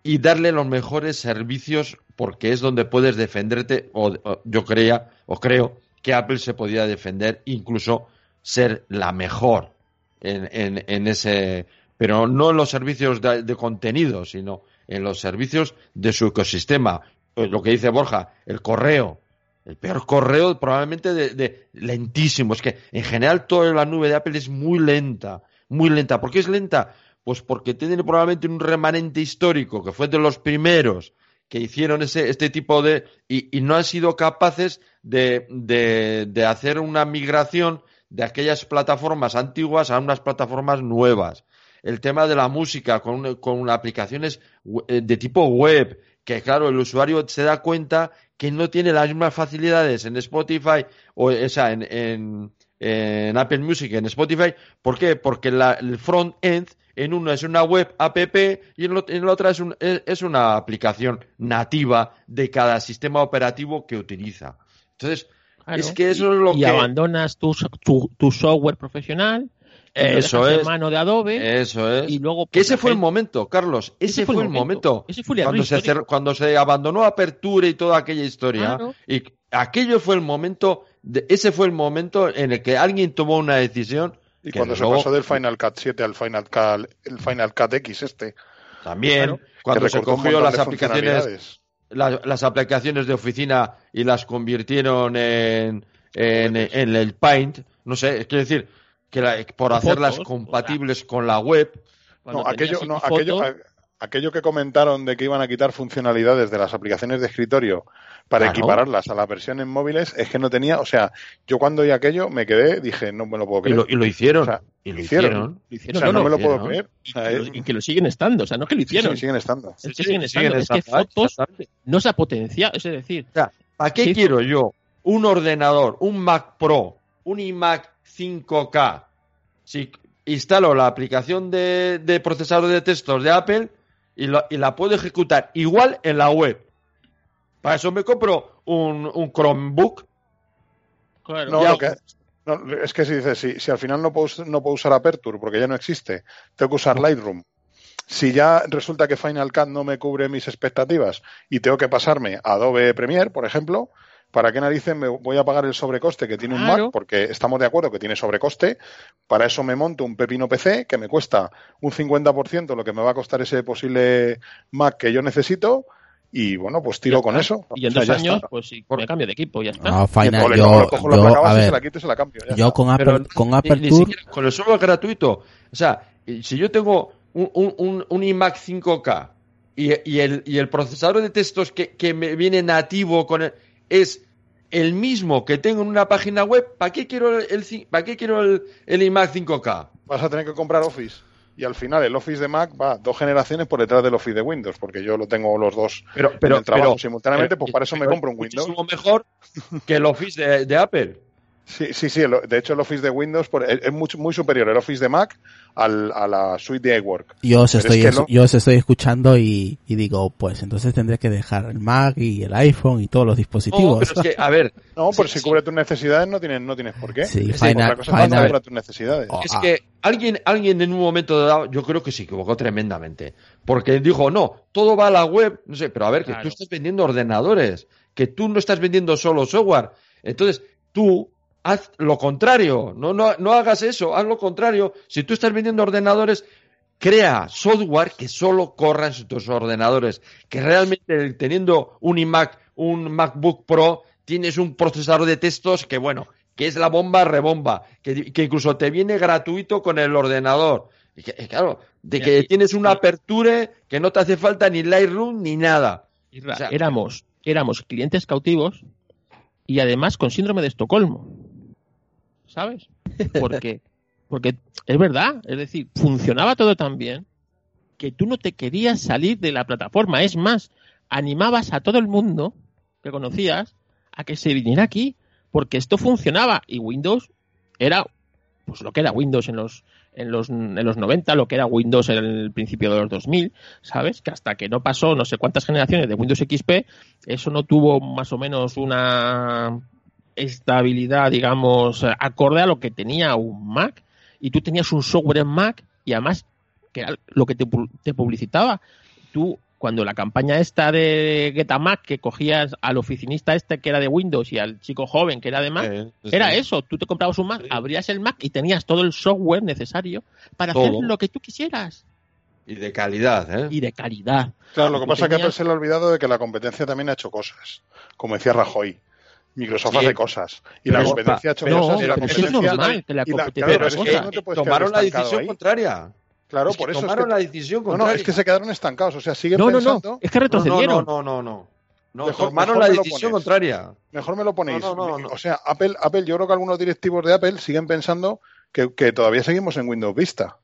y darle los mejores servicios porque es donde puedes defenderte o, yo creía o creo que Apple se podía defender incluso ser la mejor en, en, ese pero no en los servicios de contenido sino en los servicios de su ecosistema lo que dice Borja, el correo. El peor correo probablemente de, lentísimo. Es que en general toda la nube de Apple es muy lenta, muy lenta. ¿Por qué es lenta? Pues porque tiene probablemente un remanente histórico que fue de los primeros que hicieron ese, este tipo de... Y, no han sido capaces de, de, hacer una migración de aquellas plataformas antiguas a unas plataformas nuevas. El tema de la música con, con aplicaciones eh, de tipo web, que claro, el usuario se da cuenta que no tiene las mismas facilidades en Spotify o, esa en, en, Apple Music, en Spotify. ¿Por qué? Porque el front-end en uno es una web app y en, la otra es, un, es, una aplicación nativa de cada sistema operativo que utiliza. Entonces, es que eso es lo que... Y abandonas tu, tu software profesional eso es. mano de Adobe. Eso es. Y luego, que ese fue el momento, Carlos. Ese, fue, el momento. Ese fue cuando, se cuando se abandonó Apertura y toda aquella historia. Y aquello fue el momento. De, ese fue el momento en el que alguien tomó una decisión. Y cuando se pasó del Final Cut 7 al Final Cut, el Final Cut X este. También. cuando se cogió las aplicaciones. las aplicaciones de oficina y las convirtieron en, en, en el Paint. No sé, quiero decir que por hacerlas compatibles con la web. No, aquello, no aquello, aquello que comentaron de que iban a quitar funcionalidades de las aplicaciones de escritorio para equipararlas a las versiones móviles es que no tenía, o sea, yo cuando oí aquello me quedé, dije, no me lo puedo creer. Y lo, hicieron. y lo hicieron. O sea, no, me lo puedo creer. y, que lo, siguen estando, o sea, no que lo hicieron. Sí, siguen estando. Es que siguen estando. es que fotos no se ha potenciado, es decir. O sea, ¿para qué quiero yo un ordenador, un Mac Pro, un iMac 5K si instalo la aplicación de, procesador de textos de Apple y, la puedo ejecutar igual en la web. Para eso me compro un, Chromebook. No, es que si dices, si, si al final no puedo, no puedo usar Aperture porque ya no existe, tengo que usar Lightroom. Si ya resulta que Final Cut no me cubre mis expectativas y tengo que pasarme a Adobe Premiere, por ejemplo, ¿para qué narices me voy a pagar el sobrecoste que tiene un Mac? Porque estamos de acuerdo que tiene sobrecoste. Para eso me monto un pepino PC que me cuesta un 50% lo que me va a costar ese posible Mac que yo necesito. Y bueno, pues tiro con eso. Y en dos años, pues sí, me cambio de equipo, ya está. No, final, yo, cojo yo, a ver, se la quito y se la cambio. yo con Apple, con Apple Tour... con el software gratuito. O sea, si yo tengo un, un, un iMac 5K y, el, y el procesador de textos que, que me viene nativo con el, es el mismo que tengo en una página web, ¿para qué quiero el, ¿para qué quiero el, el iMac 5K? Vas a tener que comprar Office. Y al final el Office de Mac va dos generaciones por detrás del Office de Windows, porque yo lo tengo los dos pero, pero, en el trabajo simultáneamente, pues para eso me compro un Windows. Es mejor que el Office de Apple. Sí, sí, sí. De hecho, el Office de Windows es muy, muy superior el Office de Mac al, a la suite de iWork. Yo os estoy, yo os estoy escuchando y, digo, pues entonces tendré que dejar el Mac y el iPhone y todos los dispositivos. No, pero es que, a ver. No, por si cubre tus necesidades no tienes, no tienes por qué. Sí, final, cosa tus necesidades. es que alguien, alguien en un momento dado, yo creo que se equivocó tremendamente. Porque dijo, no, todo va a la web. No sé, pero a ver, que tú estás vendiendo ordenadores. Que tú no estás vendiendo solo software. Entonces, tú haz lo contrario, no, no, no hagas eso, haz lo contrario. Si tú estás vendiendo ordenadores, crea software que solo corra en tus ordenadores, que realmente teniendo un iMac, un MacBook Pro, tienes un procesador de textos que, bueno, que es la bomba rebomba, que, que incluso te viene gratuito con el ordenador. Y claro, de que tienes una apertura que no te hace falta ni Lightroom ni nada. éramos, éramos clientes cautivos y además con síndrome de Estocolmo. ¿Sabes? Porque, porque es verdad, es decir, funcionaba todo tan bien que tú no te querías salir de la plataforma. Es más, animabas a todo el mundo que conocías a que se viniera aquí, porque esto funcionaba y Windows era pues lo que era Windows en los en los en los 90, lo que era Windows en el principio de los 2000, ¿sabes? Que hasta que no pasó no sé cuántas generaciones de Windows XP, eso no tuvo más o menos una estabilidad, digamos, acorde a lo que tenía un Mac. Y tú tenías un software en Mac y además, que era lo que te, te publicitaba. Tú, cuando la campaña esta de Getamac, que cogías al oficinista este que era de Windows y al chico joven que era de Mac, era eso. Tú te comprabas un Mac, abrías el Mac y tenías todo el software necesario para hacer lo que tú quisieras. Y de calidad, ¿eh? Y de calidad. Claro, lo que pasa es que se le ha olvidado de que la competencia también ha hecho cosas, como decía Rajoy. Microsoft hace cosas. Y la competencia ha hecho cosas. Y la competencia, es normal que la competencia tomaron la decisión contraria. Claro, por eso. Tomaron la decisión contraria. No, no, es que se quedaron estancados. O sea, siguen no, pensando. No, no, es que retrocedieron. No, no, no, no. no. tomaron la decisión contraria. Mejor me lo ponéis. O sea, Apple, Apple, yo creo que algunos directivos de Apple siguen pensando que, que todavía seguimos en Windows Vista.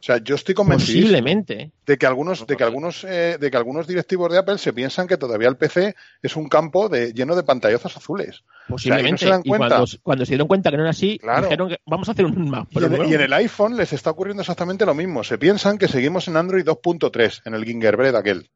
O sea, yo estoy convencido de que algunos, de que algunos, eh, de que algunos directivos de Apple se piensan que todavía el PC es un campo de, lleno de pantallazos azules. Posiblemente. y, cuando, se dieron cuenta que no era así, dijeron que vamos a hacer un Mac. Y, en, el iPhone les está ocurriendo exactamente lo mismo. Se piensan que seguimos en Android 2.3, en el Gingerbread aquel.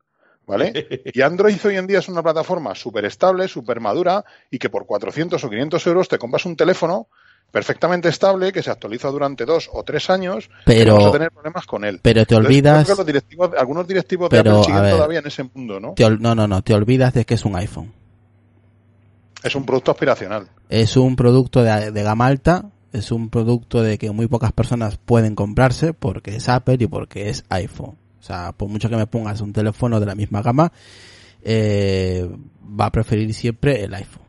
¿Vale? Y Android hoy en día es una plataforma súper estable, súper madura y que por 400 o 500 euros te compras un teléfono perfectamente estable, que se actualiza durante dos o tres años, pero vamos a tener problemas con él. Pero te olvidas. algunos directivos de Apple siguen todavía en ese mundo, ¿no? no, no, no, te olvidas de que es un iPhone. Es un producto aspiracional. Es un producto de, de gama alta, es un producto de que muy pocas personas pueden comprarse porque es Apple y porque es iPhone. O sea, por mucho que me pongas un teléfono de la misma gama, eh, va a preferir siempre el iPhone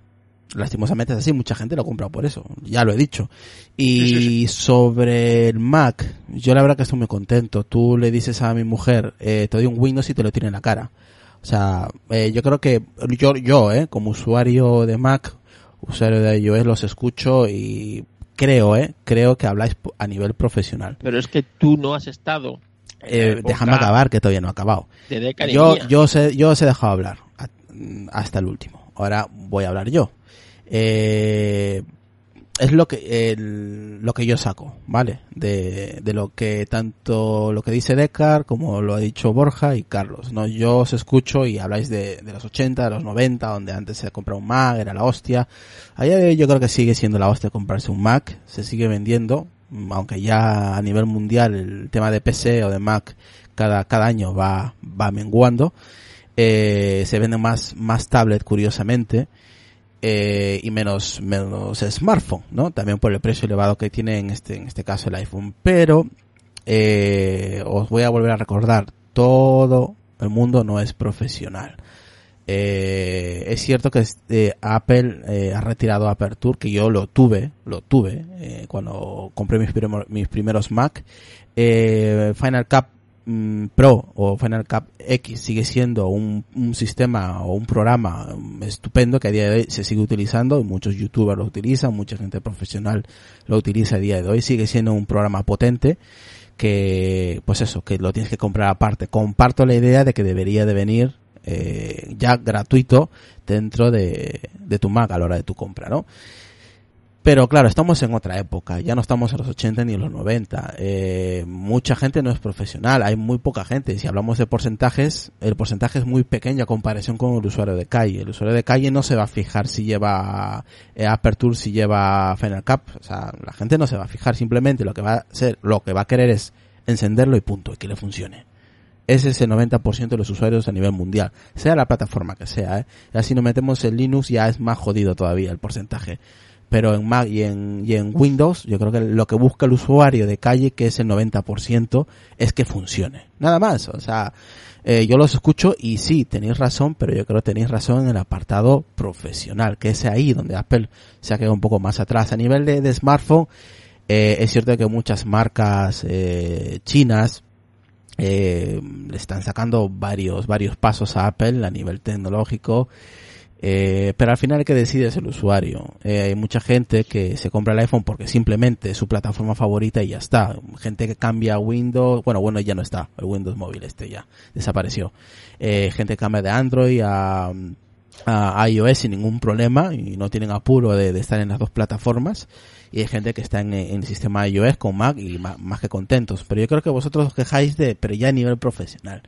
lastimosamente es así, mucha gente lo compra por eso, ya lo he dicho. Y sobre el Mac, yo la verdad que estoy muy contento. Tú le dices a mi mujer, eh, te doy un Windows y te lo tiene en la cara. O sea, eh, yo creo que yo, yo, eh, como usuario de Mac, usuario de iOS, los escucho y creo, eh, creo que habláis a nivel profesional. Pero es que tú no has estado. Eh, déjame acabar, que todavía no he acabado. Yo, yo, sé, yo os he dejado hablar hasta el último. Ahora voy a hablar yo eh, es lo que lo que yo saco, ¿vale? De, de lo que tanto lo que dice Decar como lo ha dicho Borja y Carlos, ¿no? Yo os escucho y habláis de, de los 80, de los 90, donde antes se compraba un Mac, era la hostia. Allá yo creo que sigue siendo la hostia comprarse un Mac, se sigue vendiendo, aunque ya a nivel mundial el tema de PC o de Mac cada, cada año va, va menguando. Eh, se vende más, más tablet curiosamente eh, y menos, menos smartphone, ¿no? También por el precio elevado que tiene en este, en este caso el iPhone. Pero, eh, os voy a volver a recordar, todo el mundo no es profesional. Eh, es cierto que este, Apple eh, ha retirado Aperture, que yo lo tuve, lo tuve eh, cuando compré mis, mis primeros Mac. Eh, Final Cut mm, Pro o Final Cut X sigue siendo un, sistema o un programa estupendo que a día de hoy se sigue utilizando, muchos youtubers lo utilizan, mucha gente profesional lo utiliza a día de hoy, sigue siendo un programa potente que, pues eso, que lo tienes que comprar aparte. Comparto la idea de que debería de venir eh, ya gratuito dentro de, de tu Mac a la hora de tu compra, ¿no? Pero claro, estamos en otra época, ya no estamos en los 80 ni en los 90. Eh, mucha gente no es profesional, hay muy poca gente. Si hablamos de porcentajes, el porcentaje es muy pequeño a comparación con el usuario de calle. El usuario de calle no se va a fijar si lleva eh, Aperture, si lleva Final Cut. O sea, la gente no se va a fijar, simplemente lo que va a hacer, lo que va a querer es encenderlo y punto, y que le funcione. Ese es el 90% de los usuarios a nivel mundial, sea la plataforma que sea. ¿eh? Ya si nos metemos en Linux ya es más jodido todavía el porcentaje pero en Mac y en, y en Windows yo creo que lo que busca el usuario de calle, que es el 90%, es que funcione. Nada más, o sea, eh, yo los escucho y sí, tenéis razón, pero yo creo que tenéis razón en el apartado profesional, que es ahí donde Apple se ha quedado un poco más atrás. A nivel de, smartphone, eh, es cierto que muchas marcas eh, chinas eh, le están sacando varios, varios pasos a Apple a nivel tecnológico. Eh, pero al final el que decide es el usuario. Eh, hay mucha gente que se compra el iPhone porque simplemente es su plataforma favorita y ya está. Gente que cambia a Windows, bueno, bueno, ya no está, el Windows móvil este ya desapareció. Eh, gente que cambia de Android a, a iOS sin ningún problema y no tienen apuro de, estar en las dos plataformas. Y hay gente que está en, el sistema iOS con Mac y más, más, que contentos. Pero yo creo que vosotros os quejáis de, pero ya a nivel profesional.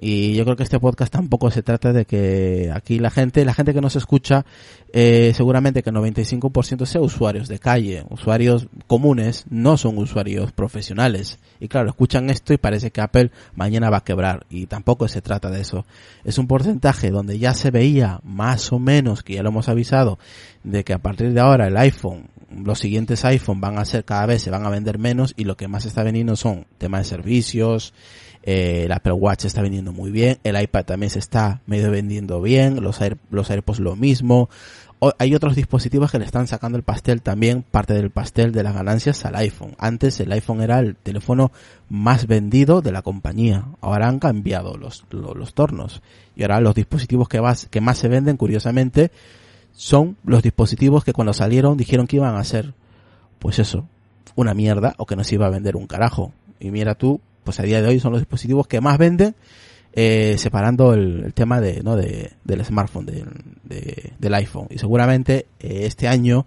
Y yo creo que este podcast tampoco se trata de que aquí la gente, la gente que nos escucha, eh, seguramente que el 95% sea usuarios de calle, usuarios comunes, no son usuarios profesionales. Y claro, escuchan esto y parece que Apple mañana va a quebrar. Y tampoco se trata de eso. Es un porcentaje donde ya se veía más o menos, que ya lo hemos avisado, de que a partir de ahora el iPhone, los siguientes iPhone van a ser cada vez, se van a vender menos y lo que más está vendiendo son temas de servicios, eh, el Apple Watch está vendiendo muy bien, el iPad también se está medio vendiendo bien, los, Air, los AirPods lo mismo. hay otros dispositivos que le están sacando el pastel también, parte del pastel de las ganancias al iPhone. Antes el iPhone era el teléfono más vendido de la compañía. Ahora han cambiado los, los, tornos. Y ahora los dispositivos que, más, que más se venden, curiosamente, son los dispositivos que cuando salieron dijeron que iban a ser, pues eso, una mierda o que no se iba a vender un carajo. Y mira tú pues a día de hoy son los dispositivos que más venden, eh, separando el, tema de, ¿no? de, del smartphone, de, del iPhone. Y seguramente eh, este año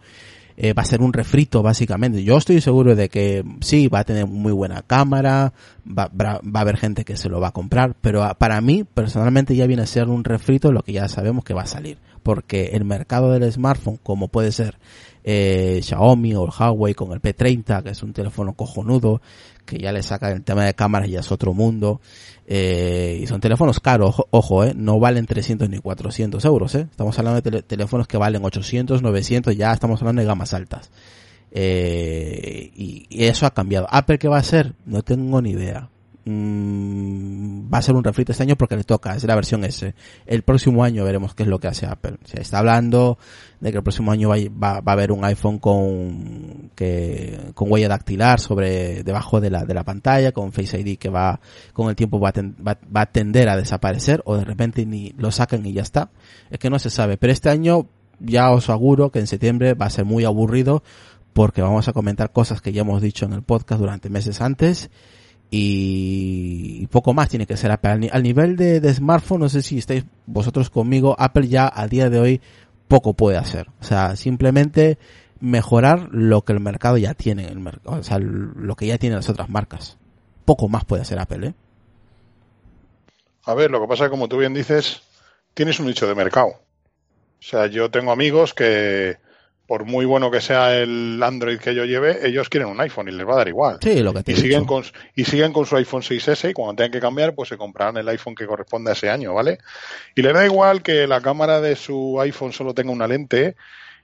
eh, va a ser un refrito, básicamente. Yo estoy seguro de que sí, va a tener muy buena cámara, va, va, a haber gente que se lo va a comprar, pero para mí, personalmente, ya viene a ser un refrito lo que ya sabemos que va a salir. Porque el mercado del smartphone, como puede ser eh, Xiaomi o Huawei con el P30, que es un teléfono cojonudo, que ya le saca el tema de cámaras y ya es otro mundo. Eh, y son teléfonos caros, ojo, eh, no valen 300 ni 400 euros, eh. Estamos hablando de teléfonos que valen 800, 900, ya estamos hablando de gamas altas. Eh, y, y, eso ha cambiado. Apple, ¿qué va a hacer? No tengo ni idea. Mm, va a ser un refrito este año porque le toca, es la versión S. El próximo año veremos qué es lo que hace Apple. Se está hablando de que el próximo año va, a haber un iPhone con que con huella dactilar sobre debajo de la de la pantalla con Face ID que va con el tiempo va a, tender a desaparecer o de repente ni lo sacan y ya está. Es que no se sabe, pero este año ya os aseguro que en septiembre va a ser muy aburrido porque vamos a comentar cosas que ya hemos dicho en el podcast durante meses antes y poco más tiene que ser Apple. Al nivel de, smartphone, no sé si estáis vosotros conmigo, Apple ya a día de hoy poco puede hacer. O sea, simplemente mejorar lo que el mercado ya tiene, el o sea, lo que ya tienen las otras marcas. Poco más puede hacer Apple, ¿eh? A ver, lo que pasa como tú bien dices, tienes un nicho de mercado. O sea, yo tengo amigos que, por muy bueno que sea el Android que yo lleve, ellos quieren un iPhone y les va a dar igual. Sí, lo que te y siguen con y siguen con su iPhone 6S y cuando tengan que cambiar, pues se comprarán el iPhone que corresponde a ese año, ¿vale? Y les da igual que la cámara de su iPhone solo tenga una lente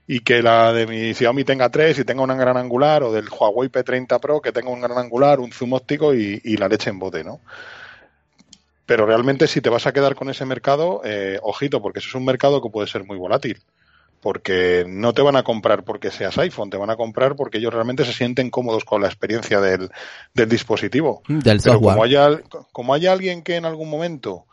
y que la de mi Xiaomi tenga tres y tenga un gran angular o del Huawei P30 Pro que tenga un gran angular, un zoom óptico y, la leche en bote, ¿no? Pero realmente si te vas a quedar con ese mercado, eh, ojito, porque eso es un mercado que puede ser muy volátil porque no te van a comprar porque seas iPhone, te van a comprar porque ellos realmente se sienten cómodos con la experiencia del, dispositivo. Del Pero como haya, como haya alguien que en algún momento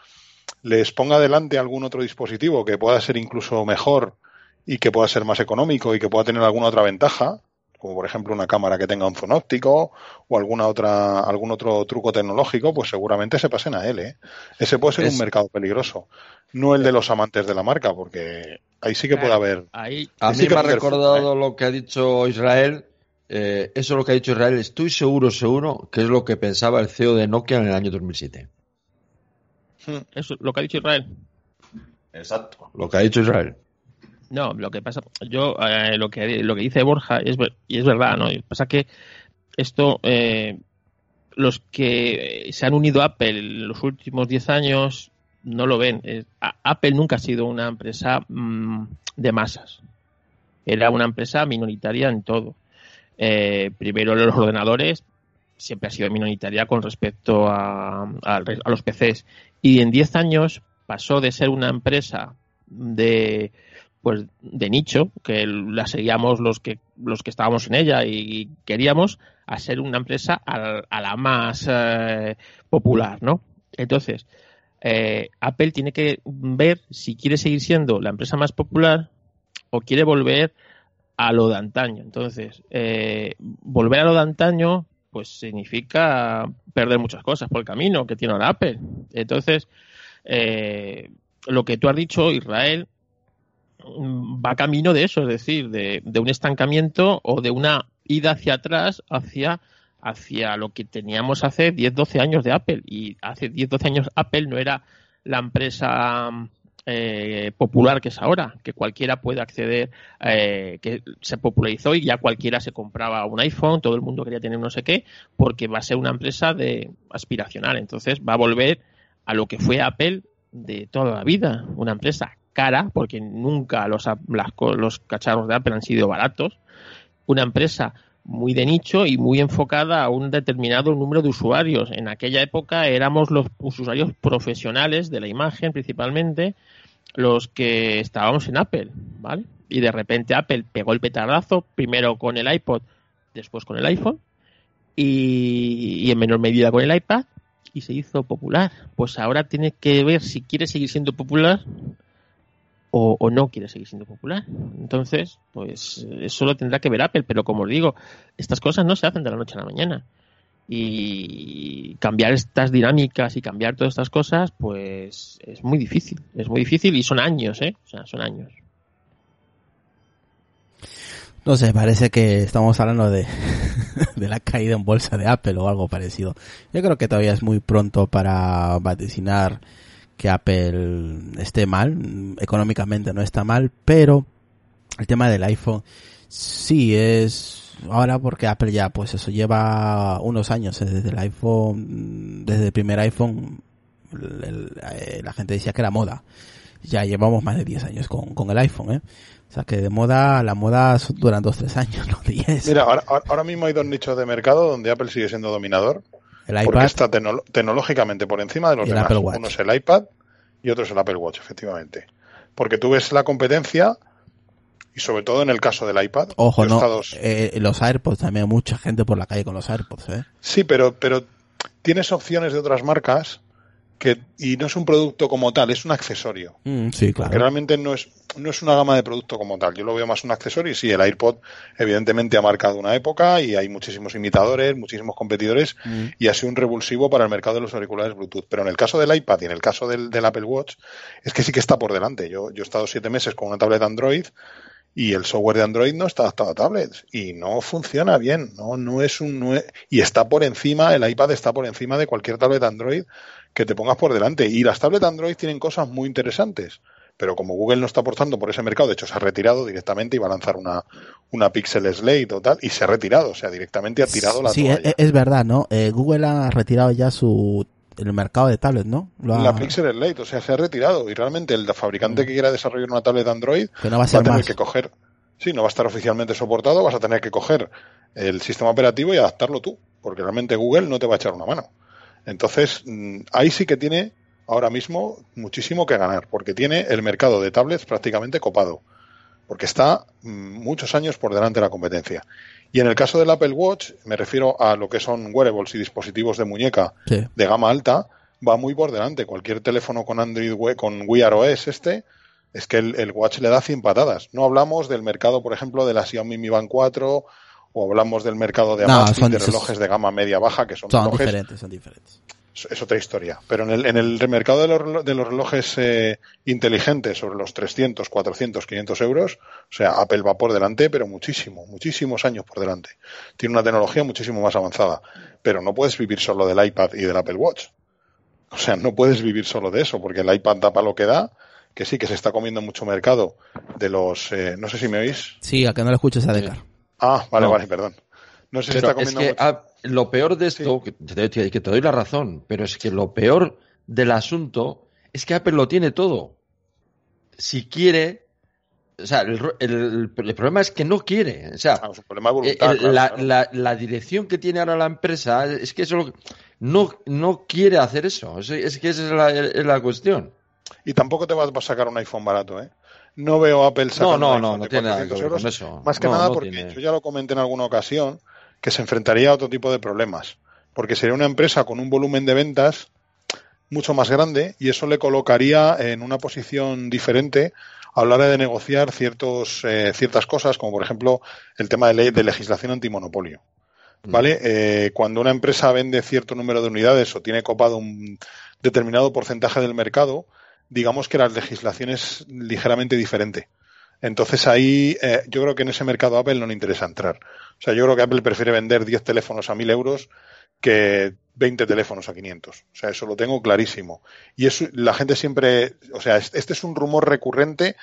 les ponga delante algún otro dispositivo que pueda ser incluso mejor y que pueda ser más económico y que pueda tener alguna otra ventaja, como por ejemplo una cámara que tenga un zoom óptico o alguna otra, algún otro truco tecnológico, pues seguramente se pasen a él. ¿eh? Ese puede ser un mercado peligroso, no el de los amantes de la marca, porque ahí sí que puede haber. Ahí, a mí me ha recordado lo que ha dicho Israel. Eh, eso es lo que ha dicho Israel. Estoy seguro, seguro, que es lo que pensaba el CEO de Nokia en el año 2007. Hmm, eso, lo que ha dicho Israel. Exacto, lo que ha dicho Israel. No, lo que pasa, yo eh, lo que lo que dice Borja es y es verdad, ¿no? Pasa que esto eh, los que se han unido a Apple en los últimos 10 años no lo ven. Apple nunca ha sido una empresa mm, de masas. Era una empresa minoritaria en todo. Eh, primero los ordenadores siempre ha sido minoritaria con respecto a, a los PCs. Y en 10 años pasó de ser una empresa de pues de nicho, que la seguíamos los que los que estábamos en ella y queríamos, a ser una empresa a, la más eh, popular, ¿no? Entonces, eh, Apple tiene que ver si quiere seguir siendo la empresa más popular o quiere volver a lo de antaño. Entonces, eh, volver a lo de antaño, pues significa perder muchas cosas por el camino que tiene ahora Apple. Entonces, lo que tú has dicho, Israel, va camino de eso, es decir, de, un estancamiento o de una ida hacia atrás hacia, hacia lo que teníamos hace 10, 12 años de Apple. Y hace 10, 12 años Apple no era la empresa eh, popular que es ahora, que cualquiera puede acceder, eh, que se popularizó y ya cualquiera se compraba un iPhone, todo el mundo quería tener no sé qué, porque va a ser una empresa de aspiracional. Entonces va a volver a lo que fue Apple de toda la vida, una empresa cara, porque nunca los, los cacharros de Apple han sido baratos, una empresa muy de nicho y muy enfocada a un determinado número de usuarios. En aquella época éramos los usuarios profesionales de la imagen principalmente los que estábamos en Apple, ¿vale? Y de repente Apple pegó el petardazo, primero con el iPod, después con el iPhone y, y en menor medida con el iPad y se hizo popular. Pues ahora tiene que ver si quiere seguir siendo popular o, no quiere seguir siendo popular. Entonces, pues eso lo tendrá que ver Apple, pero como os digo, estas cosas no se hacen de la noche a la mañana. Y cambiar estas dinámicas y cambiar todas estas cosas, pues es muy difícil. Es muy difícil y son años, ¿eh? O sea, son años. No sé, parece que estamos hablando de, de la caída en bolsa de Apple o algo parecido. Yo creo que todavía es muy pronto para vaticinar que Apple esté mal, económicamente no está mal, pero el tema del iPhone sí es ahora porque Apple ya pues eso lleva unos años eh, desde el iPhone, desde el primer iPhone eh, la gente decía que era moda. Ya llevamos más de 10 años con, con el iPhone, ¿eh? O sea que de moda, la moda duran 2-3 años, no 10. Mira, ahora, ahora mismo hay dos nichos de mercado donde Apple sigue siendo dominador el porque está tecnológicamente por encima de los demás. Uno es el iPad y otro es el Apple Watch, efectivamente. Porque tú ves la competencia y sobre todo en el caso del iPad. Ojo, no, eh, los AirPods también, mucha gente por la calle con los AirPods, ¿eh? Sí, pero, pero tienes opciones de otras marcas que, y no es un producto como tal, es un accesorio. Mm, sí, claro. Que realmente no es, no es una gama de producto como tal. Yo lo veo más un accesorio y sí, el AirPod evidentemente ha marcado una época y hay muchísimos imitadores, muchísimos competidores mm. y ha sido un revulsivo para el mercado de los auriculares Bluetooth. Pero en el caso del iPad y en el caso del, del Apple Watch es que sí que está por delante. Yo, yo he estado siete meses con una tablet Android y el software de Android no está adaptado a tablets y no funciona bien, no, no es un y está por encima, el iPad está por encima de cualquier tablet Android que te pongas por delante y las tablets Android tienen cosas muy interesantes pero como Google no está aportando por ese mercado, de hecho se ha retirado directamente y va a lanzar una, una Pixel Slate o tal, y se ha retirado, o sea, directamente ha tirado la Sí, es, verdad, ¿no? Eh, Google ha retirado ya su el mercado de tablets, ¿no? La Pixel Slate, o sea, se ha retirado y realmente el fabricante que quiera desarrollar una tablet Android va, a, tener que coger, sí, no va a estar oficialmente soportado, vas a tener que coger el sistema operativo y adaptarlo tú, porque realmente Google no te va a echar una mano. Entonces, mm, ahí sí que tiene ahora mismo muchísimo que ganar, porque tiene el mercado de tablets prácticamente copado. porque está mm, muchos años por delante de la competencia. Y en el caso del Apple Watch, me refiero a lo que son wearables y dispositivos de muñeca de gama alta, va muy por delante. Cualquier teléfono con Android, con Wear OS este, es que el, Watch le da 100 patadas. No hablamos del mercado, por ejemplo, de la Xiaomi Mi Band 4 o hablamos del mercado de Amazon, de relojes de gama media baja que son, diferentes, son diferentes. Es otra historia. Pero en el, en el mercado de los, de los relojes eh, inteligentes sobre los 300, 400, 500 euros, o sea, Apple va por delante, pero muchísimo, muchísimos años por delante. Tiene una tecnología muchísimo más avanzada. Pero no puedes vivir solo del iPad y del Apple Watch. O sea, no puedes vivir solo de eso, porque el iPad da para lo que da que sí, que se está comiendo mucho mercado de los... Eh, no sé si me oís. Sí, a que no lo escuches a Decar. Ah, vale, vale, perdón. No sé si está comiendo es que, lo peor de esto, que, te, doy la razón, pero es que lo peor del asunto es que Apple lo tiene todo. Si quiere, o sea, el, problema es que no quiere. O sea, ah, eh, la, la, dirección que tiene ahora la empresa es que eso no, no quiere hacer eso. Es, es que esa es la, cuestión. Y tampoco te vas a sacar un iPhone barato, ¿eh? No veo Apple sacando no, no, no, no tiene nada que ver con eso. Más que nada porque yo ya lo comenté en alguna ocasión que se enfrentaría a otro tipo de problemas. Porque sería una empresa con un volumen de ventas mucho más grande y eso le colocaría en una posición diferente a la hora de negociar ciertos, eh, ciertas cosas, como por ejemplo el tema de, ley, de legislación antimonopolio. Mm. ¿Vale? Eh, cuando una empresa vende cierto número de unidades o tiene copado un determinado porcentaje del mercado, digamos que la legislación es ligeramente diferente. Entonces ahí eh, yo creo que en ese mercado Apple no le interesa entrar. O sea, yo creo que Apple prefiere vender 10 teléfonos a 1000 euros que 20 teléfonos a 500. O sea, eso lo tengo clarísimo. Y eso, la gente siempre, o sea, este es un rumor recurrente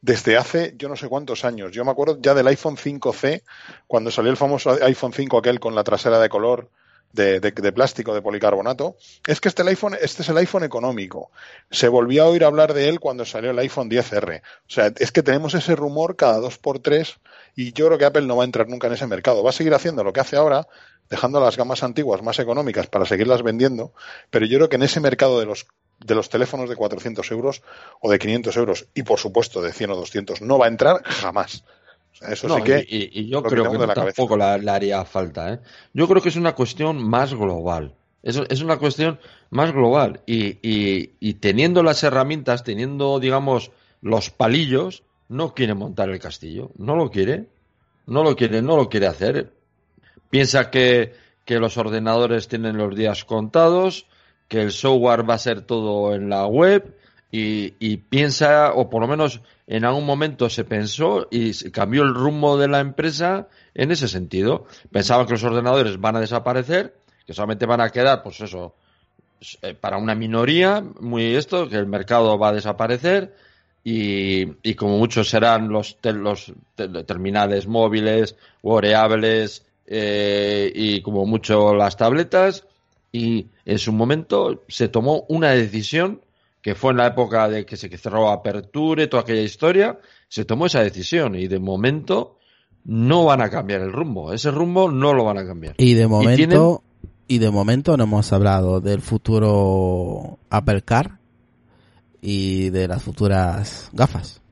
desde hace yo no sé cuántos años. Yo me acuerdo ya del iPhone 5C, cuando salió el famoso iPhone 5 aquel con la trasera de color de, plástico, de policarbonato, es que este, iPhone, este es el iPhone económico. Se volvió a oír hablar de él cuando salió el iPhone 10R. O sea, es que tenemos ese rumor cada dos por tres y yo creo que Apple no va a entrar nunca en ese mercado. Va a seguir haciendo lo que hace ahora, dejando las gamas antiguas más económicas para seguirlas vendiendo, pero yo creo que en ese mercado de los de los teléfonos de 400 euros o de 500 euros y por supuesto de 100 o 200 no va a entrar jamás. Eso sí que. Y, yo creo que tampoco le haría falta. ¿eh? Yo creo que es una cuestión más global. Es, es una cuestión más global. Y, y, teniendo las herramientas, teniendo, digamos, los palillos, no quiere montar el castillo. No lo quiere. No lo quiere, no lo quiere hacer. Piensa que, que los ordenadores tienen los días contados, que el software va a ser todo en la web y, piensa, o por lo menos en algún momento se pensó y cambió el rumbo de la empresa en ese sentido. Pensaban que los ordenadores van a desaparecer, que solamente van a quedar, pues eso, eh, para una minoría, muy esto, que el mercado va a desaparecer y, como muchos serán los, los terminales móviles, wearables eh, y como mucho las tabletas. Y en su momento se tomó una decisión que fue en la época de que se cerró Aperture, toda aquella historia, se tomó esa decisión y de momento no van a cambiar el rumbo. Ese rumbo no lo van a cambiar. Y de momento, y, de momento no hemos hablado del futuro Apple Car y de las futuras gafas.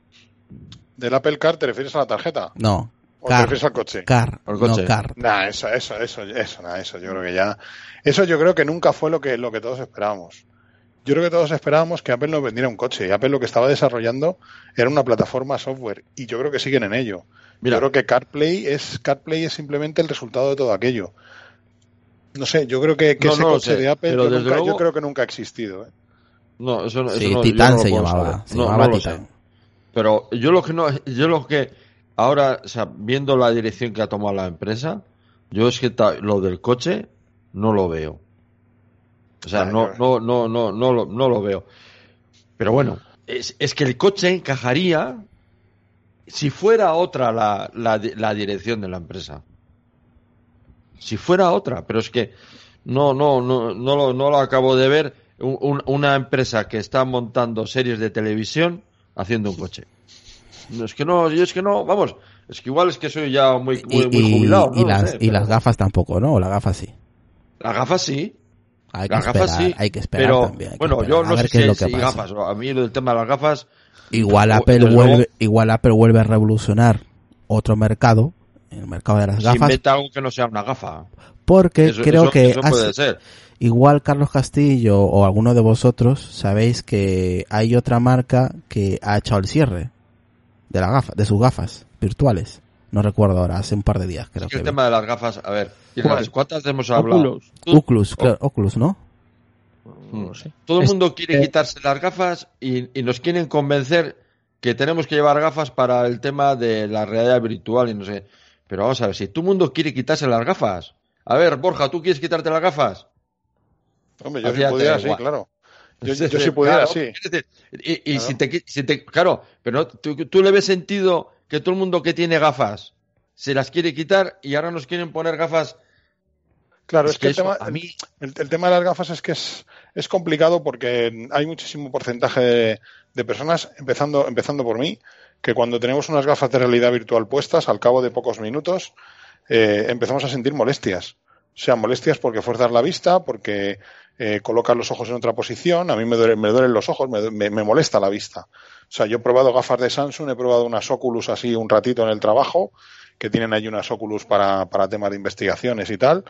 ¿Del Apple Car te refieres a la tarjeta? No. ¿O te refieres al coche? Car, No, car. Nah, eso, eso, eso, eso, nah, eso, yo creo que ya, eso yo creo que nunca fue lo que, lo que todos esperábamos. Yo creo que todos esperábamos que Apple nos vendiera un coche y Apple lo que estaba desarrollando era una plataforma software y yo creo que siguen en ello. Yo creo que CarPlay es CarPlay es simplemente el resultado de todo aquello. No sé, yo creo que, ese coche de Apple yo, creo que nunca ha existido. ¿eh? No, eso, eso sí, Titan se llamaba, se llamaba Titan. Pero yo lo que no, yo lo que ahora, o sea, viendo la dirección que ha tomado la empresa, yo es que lo del coche no lo veo. O sea, no, no, no, no, no, lo, no lo veo. Pero bueno, es, es que el coche encajaría si fuera otra la, la, dirección de la empresa. Si fuera otra, pero es que no, no, no, no, lo, no lo acabo de ver. una empresa que está montando series de televisión haciendo un coche. Es que no, yo es que no, vamos, es que igual es que soy ya muy, muy, jubilado. Y, las, y las gafas tampoco, ¿no? O la gafa sí. La gafa sí, hay que, esperar, hay que esperar pero, también. bueno, yo no sé si, gafas. A mí el tema de las gafas Igual Apple vuelve, igual Apple vuelve a revolucionar otro mercado, el mercado de las gafas. inventa algo que no sea una gafa. Porque creo que igual Carlos Castillo o alguno de vosotros sabéis que hay otra marca que ha echado el cierre de la gafa, de sus gafas virtuales. No recuerdo ahora, hace un par de días creo que. El tema de las gafas, a ver, ¿cuántas hemos hablado? Oculus, Oculus, ¿no? No sé. Todo el mundo quiere quitarse las gafas y, nos quieren convencer que tenemos que llevar gafas para el tema de la realidad virtual y no sé. Pero vamos a ver, si todo el mundo quiere quitarse las gafas. A ver, Borja, ¿tú quieres quitarte las gafas? Hombre, yo si pudiera, sí, claro. Yo, yo si pudiera, sí. Y, Si, te, Claro, pero ¿tú, le ves sentido que todo el mundo que tiene gafas se las quiere quitar y ahora nos quieren poner gafas Claro, es, que, el, tema, el, tema, de las gafas es que es, es complicado porque hay muchísimo porcentaje de, personas, empezando, empezando por mí, que cuando tenemos unas gafas de realidad virtual puestas, al cabo de pocos minutos, eh, empezamos a sentir molestias. O sea, molestias porque fuerzas la vista, porque eh, colocas los ojos en otra posición, a mí me, duele, me duelen los ojos, me, me, molesta la vista. O sea, yo he probado gafas de Samsung, he probado unas Oculus así un ratito en el trabajo, que tienen ahí unas Oculus para, para temas de investigaciones y tal,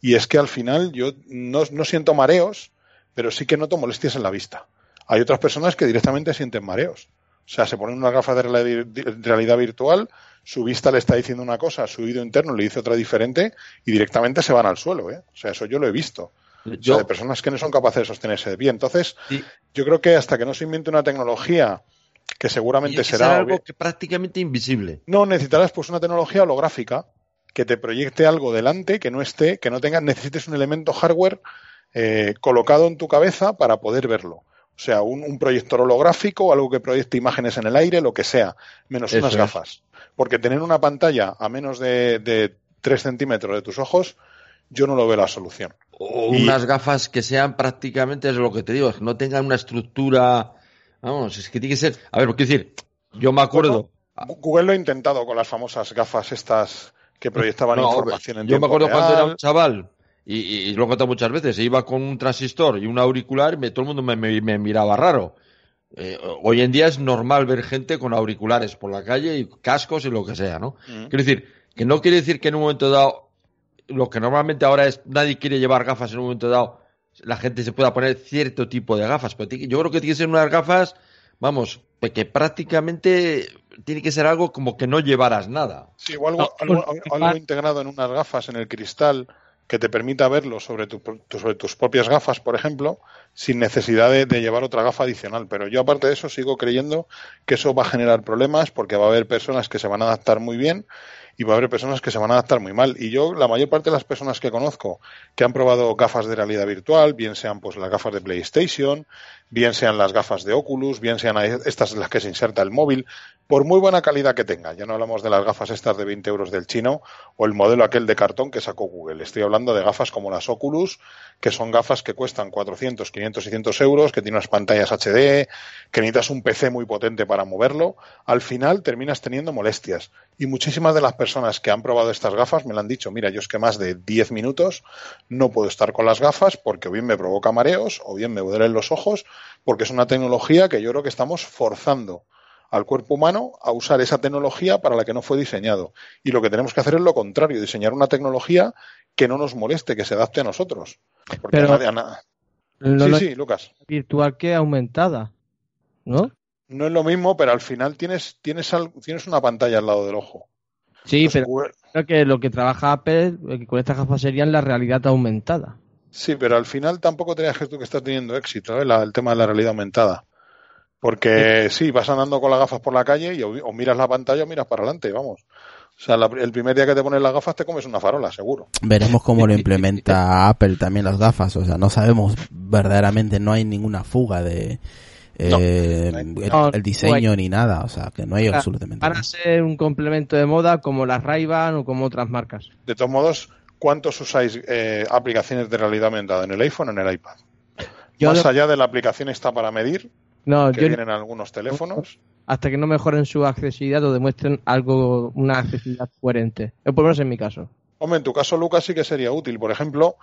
y es que al final yo no, siento mareos, pero sí que noto molestias en la vista. Hay otras personas que directamente sienten mareos. O sea, se ponen unas gafas de realidad virtual, su vista le está diciendo una cosa, su oído interno le dice otra diferente y directamente se van al suelo. ¿eh? O sea, eso yo lo he visto. O sea, de personas que no son capaces de sostenerse bien. Entonces, yo creo que hasta que no se invente una tecnología que seguramente será algo que prácticamente invisible. No, necesitarás pues una tecnología holográfica que te proyecte algo delante, que no esté, que no tengas, necesites un elemento hardware eh, colocado en tu cabeza para poder verlo. O sea, un, proyector holográfico, algo que proyecte imágenes en el aire, lo que sea, menos unas gafas. Porque tener una pantalla a menos de, de 3 centímetros de tus ojos, yo no lo veo la solución. O unas gafas que sean prácticamente, es lo que te digo, que no tengan una estructura. Vamos, es que tiene que ser. A ver, quiero decir, yo me acuerdo. Google lo ha intentado con las famosas gafas estas que proyectaban información en Yo me acuerdo cuando era un chaval, y, lo he contado muchas veces, iba con un transistor y un auricular, y todo el mundo me, miraba raro. Eh, hoy en día es normal ver gente con auriculares por la calle y cascos y lo que sea, ¿no? Mm. Quiero decir, que no quiere decir que en un momento dado, lo que normalmente ahora es, nadie quiere llevar gafas en un momento dado, la gente se pueda poner cierto tipo de gafas, pero yo creo que tiene que ser unas gafas, vamos, que prácticamente tiene que ser algo como que no llevaras nada. Sí, o algo, algo, integrado en unas gafas en el cristal que te permita verlo sobre, tu, sobre tus propias gafas, por ejemplo, sin necesidad de, de, llevar otra gafa adicional. Pero yo, aparte de eso, sigo creyendo que eso va a generar problemas porque va a haber personas que se van a adaptar muy bien y va a haber personas que se van a adaptar muy mal. Y yo, la mayor parte de las personas que conozco que han probado gafas de realidad virtual, bien sean pues las gafas de PlayStation, bien sean las gafas de Oculus, bien sean estas las que se inserta el móvil, por muy buena calidad que tenga. Ya no hablamos de las gafas estas de 20 euros del chino o el modelo aquel de cartón que sacó Google. Estoy hablando de gafas como las Oculus, que son gafas que cuestan 400, 500, 600 euros, que tienen unas pantallas HD, que necesitas un PC muy potente para moverlo. Al final terminas teniendo molestias. Y muchísimas de las personas que han probado estas gafas me lo han dicho, mira, yo es que más de 10 minutos no puedo estar con las gafas porque o bien me provoca mareos o bien me duelen los ojos, porque es una tecnología que yo creo que estamos forzando al cuerpo humano a usar esa tecnología para la que no fue diseñado. Y lo que tenemos que hacer es lo contrario, diseñar una tecnología que no nos moleste, que se adapte a nosotros. Porque Pero, nada... sí, sí, Lucas. Virtual que aumentada, ¿no? No es lo mismo, pero al final tienes, tienes, tienes una pantalla al lado del ojo. Sí, pero creo que lo que trabaja Apple eh, con estas gafas serían la realidad aumentada. Sí, pero al final tampoco tenías que tú que estás teniendo éxito, ¿eh? el tema de la realidad aumentada. Porque sí, vas andando con las gafas por la calle y o, miras la pantalla o miras para adelante, vamos. O sea, el primer día que te pones las gafas te comes una farola, seguro. Veremos cómo lo implementa Apple también las gafas. O sea, no sabemos verdaderamente, no hay ninguna fuga de eh, el, diseño ni nada. O sea, que no hay absolutamente nada. Van a ser un complemento de moda como las ray o como otras marcas. De todos modos, ¿cuántos usáis eh, aplicaciones de realidad aumentada en el iPhone o en el iPad? Más allá de la aplicación está para medir, no, que vienen algunos teléfonos. Hasta que no mejoren su accesibilidad o demuestren algo, una accesibilidad coherente. Por lo menos en mi caso. Hombre, en tu caso, Lucas, sí que sería útil. Por ejemplo,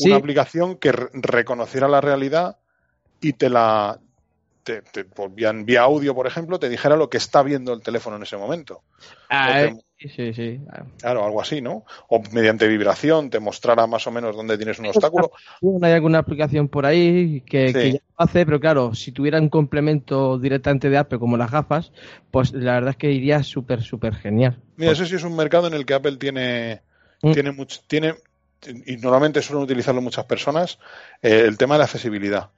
una aplicación que reconociera la realidad y te la, te, vía, audio, por ejemplo, te dijera lo que está viendo el teléfono en ese momento. Ah, eh, sí, sí. Claro, algo así, ¿no? O mediante vibración te mostrara más o menos dónde tienes un obstáculo. Hay alguna aplicación por ahí que, ya lo hace, pero claro, si tuviera un complemento directamente de Apple como las gafas, pues la verdad es que iría súper, súper genial. Mira, ese sí es un mercado en el que Apple tiene, mm. tiene, mucho, tiene y normalmente suelen utilizarlo muchas personas, eh, el tema de la accesibilidad.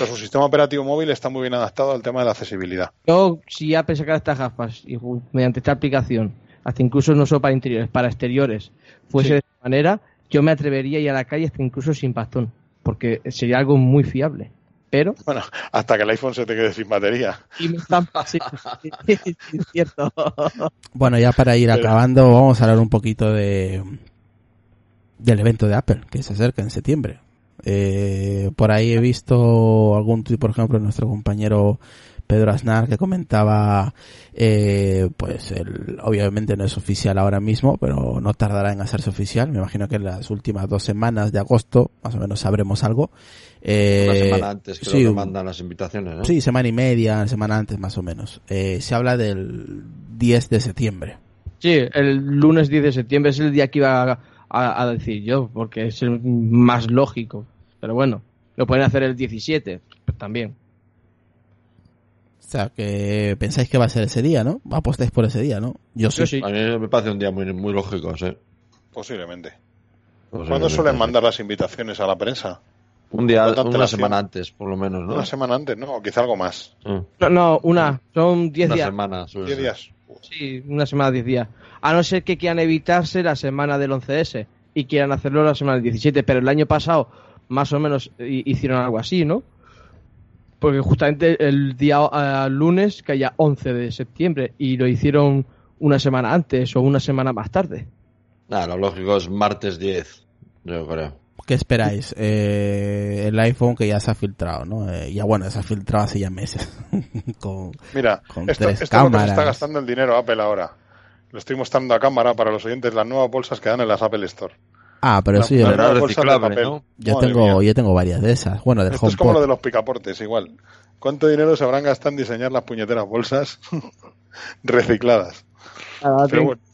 O su sistema operativo móvil está muy bien adaptado al tema de la accesibilidad. Yo, si Apple sacara estas gafas y mediante esta aplicación, hasta incluso no solo para interiores, para exteriores, fuese de esta manera, yo me atrevería a ir a la calle hasta incluso sin bastón, porque sería algo muy fiable. Pero. Bueno, hasta que el iPhone se te quede sin batería. Y me están sí, es cierto. Bueno, ya para ir acabando, vamos a hablar un poquito de del evento de Apple que se acerca en septiembre. Eh, por ahí he visto algún tuit, por ejemplo, nuestro compañero Pedro Aznar que comentaba, eh, pues el, obviamente no es oficial ahora mismo, pero no tardará en hacerse oficial. Me imagino que en las últimas dos semanas de agosto, más o menos sabremos algo. Eh, Una semana antes creo que mandan las invitaciones, ¿no? Sí, semana y media, semana antes más o menos. Eh, se habla del 10 de septiembre. Sí, el lunes 10 de septiembre es el día que iba a a, decir yo, porque es el más lógico. Pero bueno, lo pueden hacer el 17 pues también. O sea, que pensáis que va a ser ese día, ¿no? Apostáis por ese día, ¿no? Yo sí. A mí me parece un día muy, muy lógico, ¿sí? Posiblemente. ¿Cuándo suelen mandar las invitaciones a la prensa? Un día, una semana antes, por lo menos, ¿no? Una semana antes, ¿no? O quizá algo más. Mm. No, no, una. Son 10 días. Semana, 10 días. Sí, una semana, 10 días. A no ser que quieran evitarse la semana del 11S y quieran hacerlo la semana del 17, pero el año pasado más o menos hicieron algo así, ¿no? Porque justamente el día uh, lunes caía 11 de septiembre y lo hicieron una semana antes o una semana más tarde. Nada, lo lógico es martes 10, yo creo. ¿Qué esperáis? Eh, el iPhone que ya se ha filtrado, ¿no? Eh, ya bueno, se ha filtrado hace ya meses. con, Mira, esto, es lo que se está gastando el dinero Apple ahora. Lo estoy mostrando a cámara para los oyentes, las nuevas bolsas que dan en las Apple Store. Ah, pero sí, yo, ¿no? yo tengo, yo tengo varias de esas. Bueno, Esto es como lo de los picaportes, igual. ¿Cuánto dinero se habrán gastado en diseñar las puñeteras bolsas recicladas? Ah,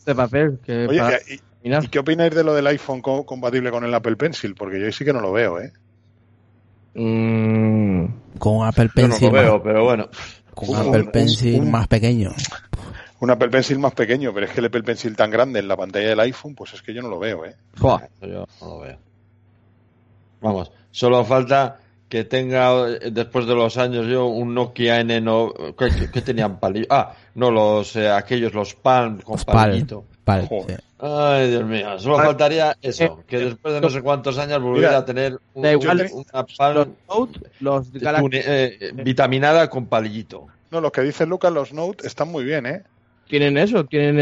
de papel. Oye, y, qué opináis de lo del iPhone compatible con el Apple Pencil? Porque yo sí que no lo veo, ¿eh? Mm, con Apple Pencil. no lo veo, pero bueno. Con Apple Pencil más pequeño un Apple Pencil más pequeño, pero es que el Apple Pencil tan grande en la pantalla del iPhone, pues es que yo no lo veo, ¿eh? Yo no lo veo. Vamos, solo falta que tenga, después de los años, yo un Nokia N, no, ¿qué, tenían palillo? Ah, no, los, eh, aquellos, los Palm con palillito. Ay, Dios mío, solo faltaría eso, eh, que después de no sé cuántos años volviera a tener un, una Palm los, eh, vitaminada con palillito. No, lo que dice Lucas, los Note están muy bien, ¿eh? Tienen eso, tienen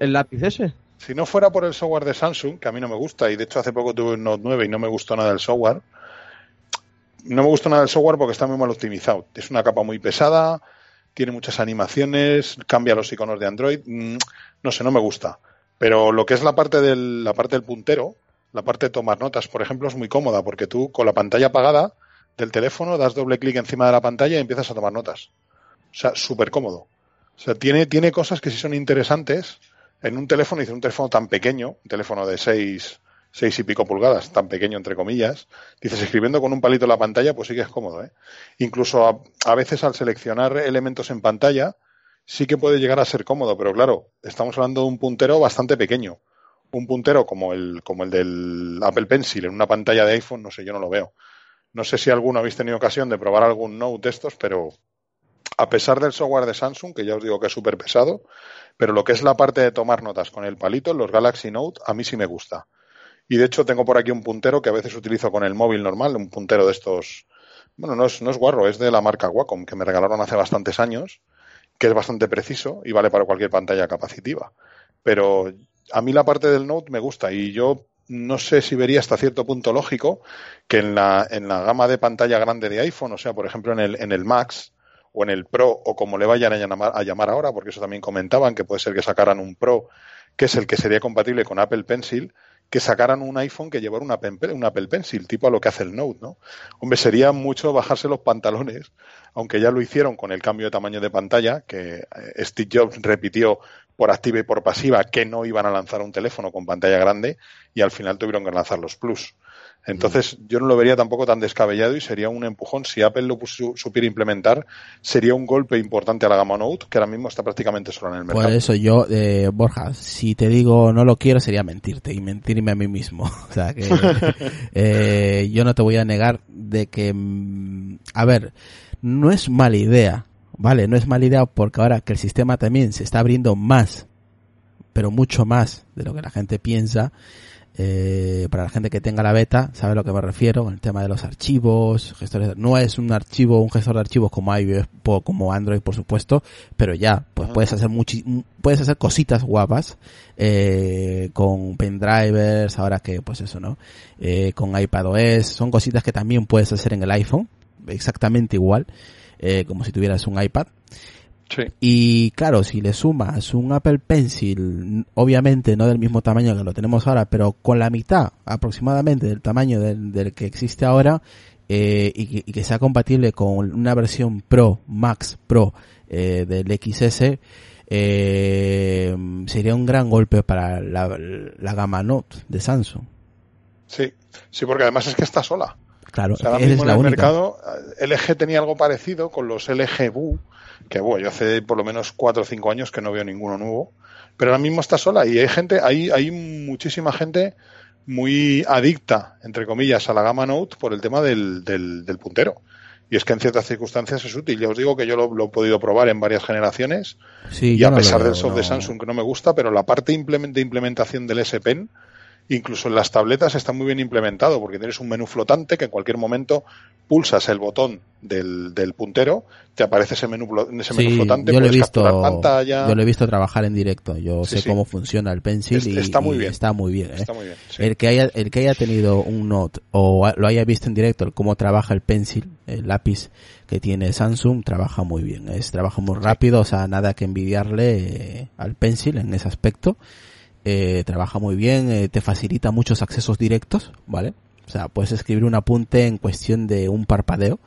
el, lápiz ese. Si no fuera por el software de Samsung, que a mí no me gusta, y de hecho hace poco tuve un Note 9 y no me gustó nada el software, no me gustó nada el software porque está muy mal optimizado. Es una capa muy pesada, tiene muchas animaciones, cambia los iconos de Android, mm, no sé, no me gusta. Pero lo que es la parte del, la parte del puntero, la parte de tomar notas, por ejemplo, es muy cómoda porque tú con la pantalla apagada del teléfono das doble clic encima de la pantalla y empiezas a tomar notas. O sea, súper cómodo. O sea, tiene, tiene cosas que sí son interesantes en un teléfono, dice un teléfono tan pequeño, un teléfono de seis, seis y pico pulgadas, tan pequeño entre comillas, dices escribiendo con un palito en la pantalla, pues sí que es cómodo, ¿eh? Incluso a, veces al seleccionar elementos en pantalla, sí que puede llegar a ser cómodo, pero claro, estamos hablando de un puntero bastante pequeño. Un puntero como el, como el del Apple Pencil en una pantalla de iPhone, no sé, yo no lo veo. No sé si alguno habéis tenido ocasión de probar algún Note de estos, pero a pesar del software de Samsung, que ya os digo que es súper pesado, pero lo que es la parte de tomar notas con el palito, los Galaxy Note, a mí sí me gusta. Y de hecho tengo por aquí un puntero que a veces utilizo con el móvil normal, un puntero de estos, bueno, no es, no es guarro, es de la marca Wacom, que me regalaron hace bastantes años, que es bastante preciso y vale para cualquier pantalla capacitiva. Pero a mí la parte del Note me gusta y yo no sé si vería hasta cierto punto lógico que en la, en la gama de pantalla grande de iPhone, o sea, por ejemplo en el, en el Max, o en el Pro o como le vayan a llamar, a llamar ahora, porque eso también comentaban que puede ser que sacaran un Pro que es el que sería compatible con Apple Pencil, que sacaran un iPhone que llevara un Apple Pencil, tipo a lo que hace el Note, ¿no? Hombre, sería mucho bajarse los pantalones, aunque ya lo hicieron con el cambio de tamaño de pantalla, que eh, Steve Jobs repitió por activa y por pasiva que no iban a lanzar un teléfono con pantalla grande y al final tuvieron que lanzar los Plus. Entonces, yo no lo vería tampoco tan descabellado y sería un empujón. Si Apple lo supiera implementar, sería un golpe importante a la gama Note, que ahora mismo está prácticamente sola en el mercado. Por eso yo, eh, Borja, si te digo no lo quiero, sería mentirte y mentirme a mí mismo. o sea que eh, yo no te voy a negar de que, mm, a ver, no es mala idea, ¿vale? No es mala idea porque ahora que el sistema también se está abriendo más, pero mucho más de lo que la gente piensa, eh, para la gente que tenga la beta, sabe a lo que me refiero, el tema de los archivos, gestores, no es un archivo, un gestor de archivos como iOS, como Android, por supuesto, pero ya, pues puedes hacer muchi puedes hacer cositas guapas, eh, con pendrivers, ahora que, pues eso, ¿no? Eh, con iPadOS, son cositas que también puedes hacer en el iPhone, exactamente igual, eh, como si tuvieras un iPad. Y claro, si le sumas un Apple Pencil, obviamente no del mismo tamaño que lo tenemos ahora, pero con la mitad aproximadamente del tamaño del, que existe ahora, eh, y, que, sea compatible con una versión Pro, Max Pro eh, del XS, eh, sería un gran golpe para la, gama Note de Samsung. Sí, sí, porque además es que está sola. Claro, ahora mismo en el mercado, LG tenía algo parecido con los LG que bueno, yo hace por lo menos cuatro o cinco años que no veo ninguno nuevo, pero ahora mismo está sola y hay gente, hay, hay muchísima gente muy adicta, entre comillas, a la gama Note por el tema del, del, puntero. Y es que en ciertas circunstancias es útil. Ya os digo que yo lo, he podido probar en varias generaciones. y a pesar del soft de Samsung que no me gusta, pero la parte de implementación del S Pen Incluso en las tabletas está muy bien implementado porque tienes un menú flotante que en cualquier momento pulsas el botón del, del puntero, te aparece ese menú, ese menú flotante, yo lo he visto, Yo lo he visto trabajar en directo, yo sé cómo funciona el pencil y, está muy bien. Está muy bien, ¿eh? el que haya el que haya tenido un Note o lo haya visto en directo cómo trabaja el pencil, el lápiz que tiene Samsung trabaja muy bien, es trabaja muy rápido, o sea, nada que envidiarle eh, al pencil en ese aspecto eh, trabaja muy bien, eh, te facilita muchos accesos directos, ¿vale? O sea, puedes escribir un apunte en cuestión de un parpadeo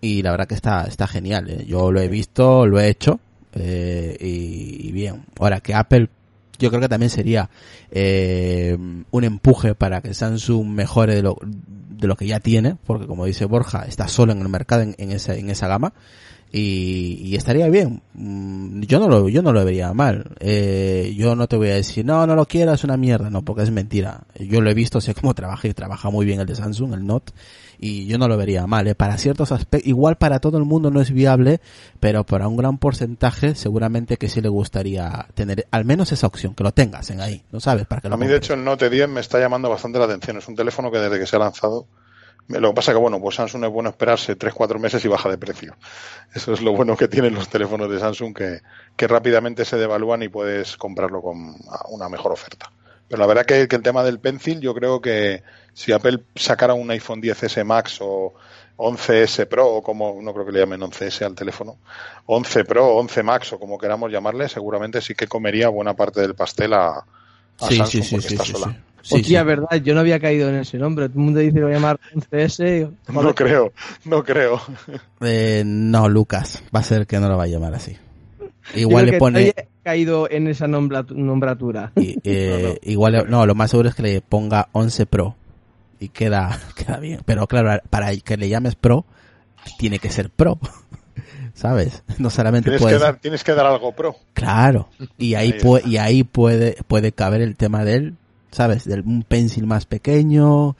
y la verdad que está, está genial. ¿eh? Yo lo he visto, lo he hecho y, bien. Ahora que Apple yo creo que también sería un empuje para que Samsung mejore de lo, de lo que ya tiene, porque como dice Borja, está solo en el mercado en, esa, en esa gama y, estaría bien. Mm, yo no lo, yo no lo vería mal. Eh, yo no te voy a decir, no, no lo quiero, es una mierda, no, porque es mentira. Yo lo he visto, sé cómo trabaja y trabaja muy bien el de Samsung, el Note, y yo no lo vería mal. ¿eh? Para ciertos aspectos, igual para todo el mundo no es viable, pero para un gran porcentaje seguramente que sí le gustaría tener al menos esa opción, que lo tengas en ahí, ¿no sabes? Para que a mí, de hecho, el Note 10 me está llamando bastante la atención. Es un teléfono que desde que se ha lanzado lo que pasa que, bueno, pues Samsung es bueno esperarse 3-4 meses y baja de precio. Eso es lo bueno que tienen los teléfonos de Samsung, que, que rápidamente se devalúan y puedes comprarlo con una mejor oferta. Pero la verdad que, que, el tema del Pencil, yo creo que si Apple sacara un iPhone 10S Max o 11S Pro, o como no creo que le llamen 11S al teléfono, 11 Pro, 11 Max o como queramos llamarle, seguramente sí que comería buena parte del pastel a, Samsung sí, porque está sola. Sí, verdad, yo no había caído en ese nombre. Todo el mundo dice que lo voy a llamar 11S. No creo, no creo. Eh, no, Lucas, va a ser que no lo va a llamar así. Igual le pone. caído en esa nombratura. Eh, igual, no, lo más seguro es que le ponga 11 Pro y queda, queda bien. Pero claro, para que le llames Pro, tiene que ser Pro. ¿Sabes? No solamente tienes que dar, tienes que dar algo Pro. Claro. Y ahí, puede, y ahí puede, puede caber el tema del ¿sabes? De un pencil más pequeño,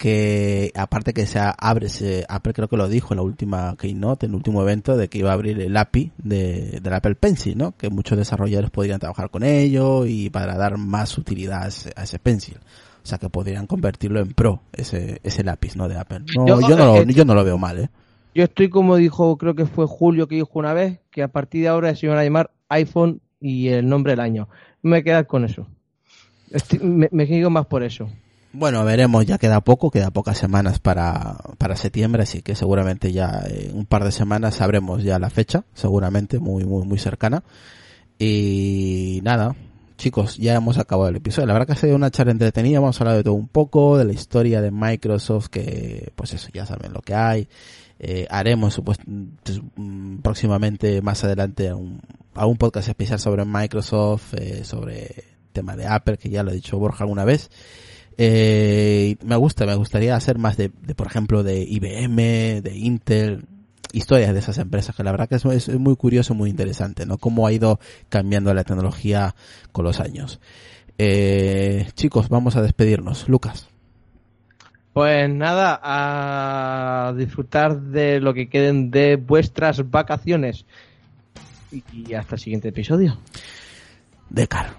que aparte que se abre, se, Apple creo que lo dijo en la última Keynote, en el último evento, de que iba a abrir el API de, del Apple Pencil, ¿no? Que muchos desarrolladores podrían trabajar con ello y para dar más utilidad a ese, pencil. O sea que podrían convertirlo en pro, ese, ese lápiz, ¿no? De Apple. No, yo, no lo, yo no lo veo mal, ¿eh? Yo estoy como dijo, creo que fue Julio que dijo una vez, que a partir de ahora se iban a llamar iPhone y el nombre del año. Me quedas con eso me, más por eso. Bueno, veremos, ya queda poco, queda pocas semanas para, para septiembre, así que seguramente ya en un par de semanas sabremos ya la fecha, seguramente muy, muy, muy cercana. Y nada, chicos, ya hemos acabado el episodio. La verdad que ha sido una charla entretenida, hemos hablado de todo un poco, de la historia de Microsoft, que pues eso, ya saben lo que hay. Eh, haremos pues, mm, próximamente, más adelante, un, un podcast especial sobre Microsoft, eh, sobre tema de Apple, que ya lo ha dicho Borja alguna vez. Eh, me gusta, me gustaría hacer más de, de, por ejemplo, de IBM, de Intel, historias de esas empresas, que la verdad que es, es, muy curioso, muy interesante, ¿no? Cómo ha ido cambiando la tecnología con los años. Eh, chicos, vamos a despedirnos. Lucas. Pues nada, a disfrutar de lo que queden de vuestras vacaciones. Y hasta el siguiente episodio. De cara.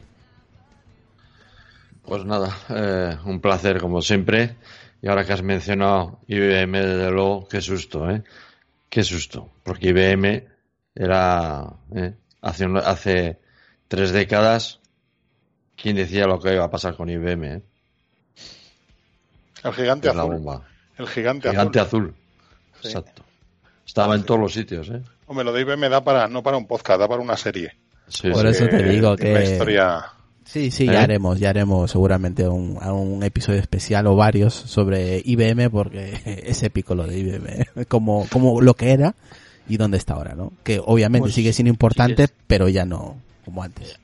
Pues nada, eh, un placer como siempre. Y ahora que has mencionado IBM, desde luego, qué susto, ¿eh? Qué susto. Porque IBM era, ¿eh? hace, hace tres décadas, ¿quién decía lo que iba a pasar con IBM? Eh? El gigante azul. El gigante, gigante azul. Exacto. Estaba en todos los sitios, ¿eh? Hombre, lo de IBM da para, no para un podcast, da para una serie. Por eso te digo que... La historia Sí, sí, ya ¿Eh? haremos, ya haremos seguramente un, un, episodio especial o varios sobre IBM porque es épico lo de IBM, como, como lo que era y dónde está ahora, ¿no? Que obviamente pues, sigue siendo importante, pero ya no como antes.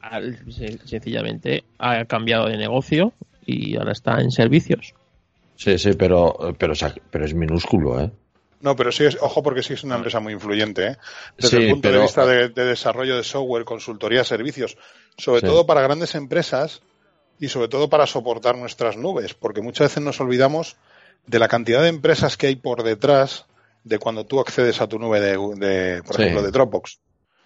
Sencillamente ha cambiado de negocio y ahora está en servicios. Sí, sí, pero, pero, pero es minúsculo, ¿eh? No, pero sí es, ojo porque sí es una empresa muy influyente, ¿eh? Desde el punto de vista de, de, desarrollo de software, consultoría, servicios, sobre todo para grandes empresas y sobre todo para soportar nuestras nubes, porque muchas veces nos olvidamos de la cantidad de empresas que hay por detrás de cuando tú accedes a tu nube de, por ejemplo, de Dropbox.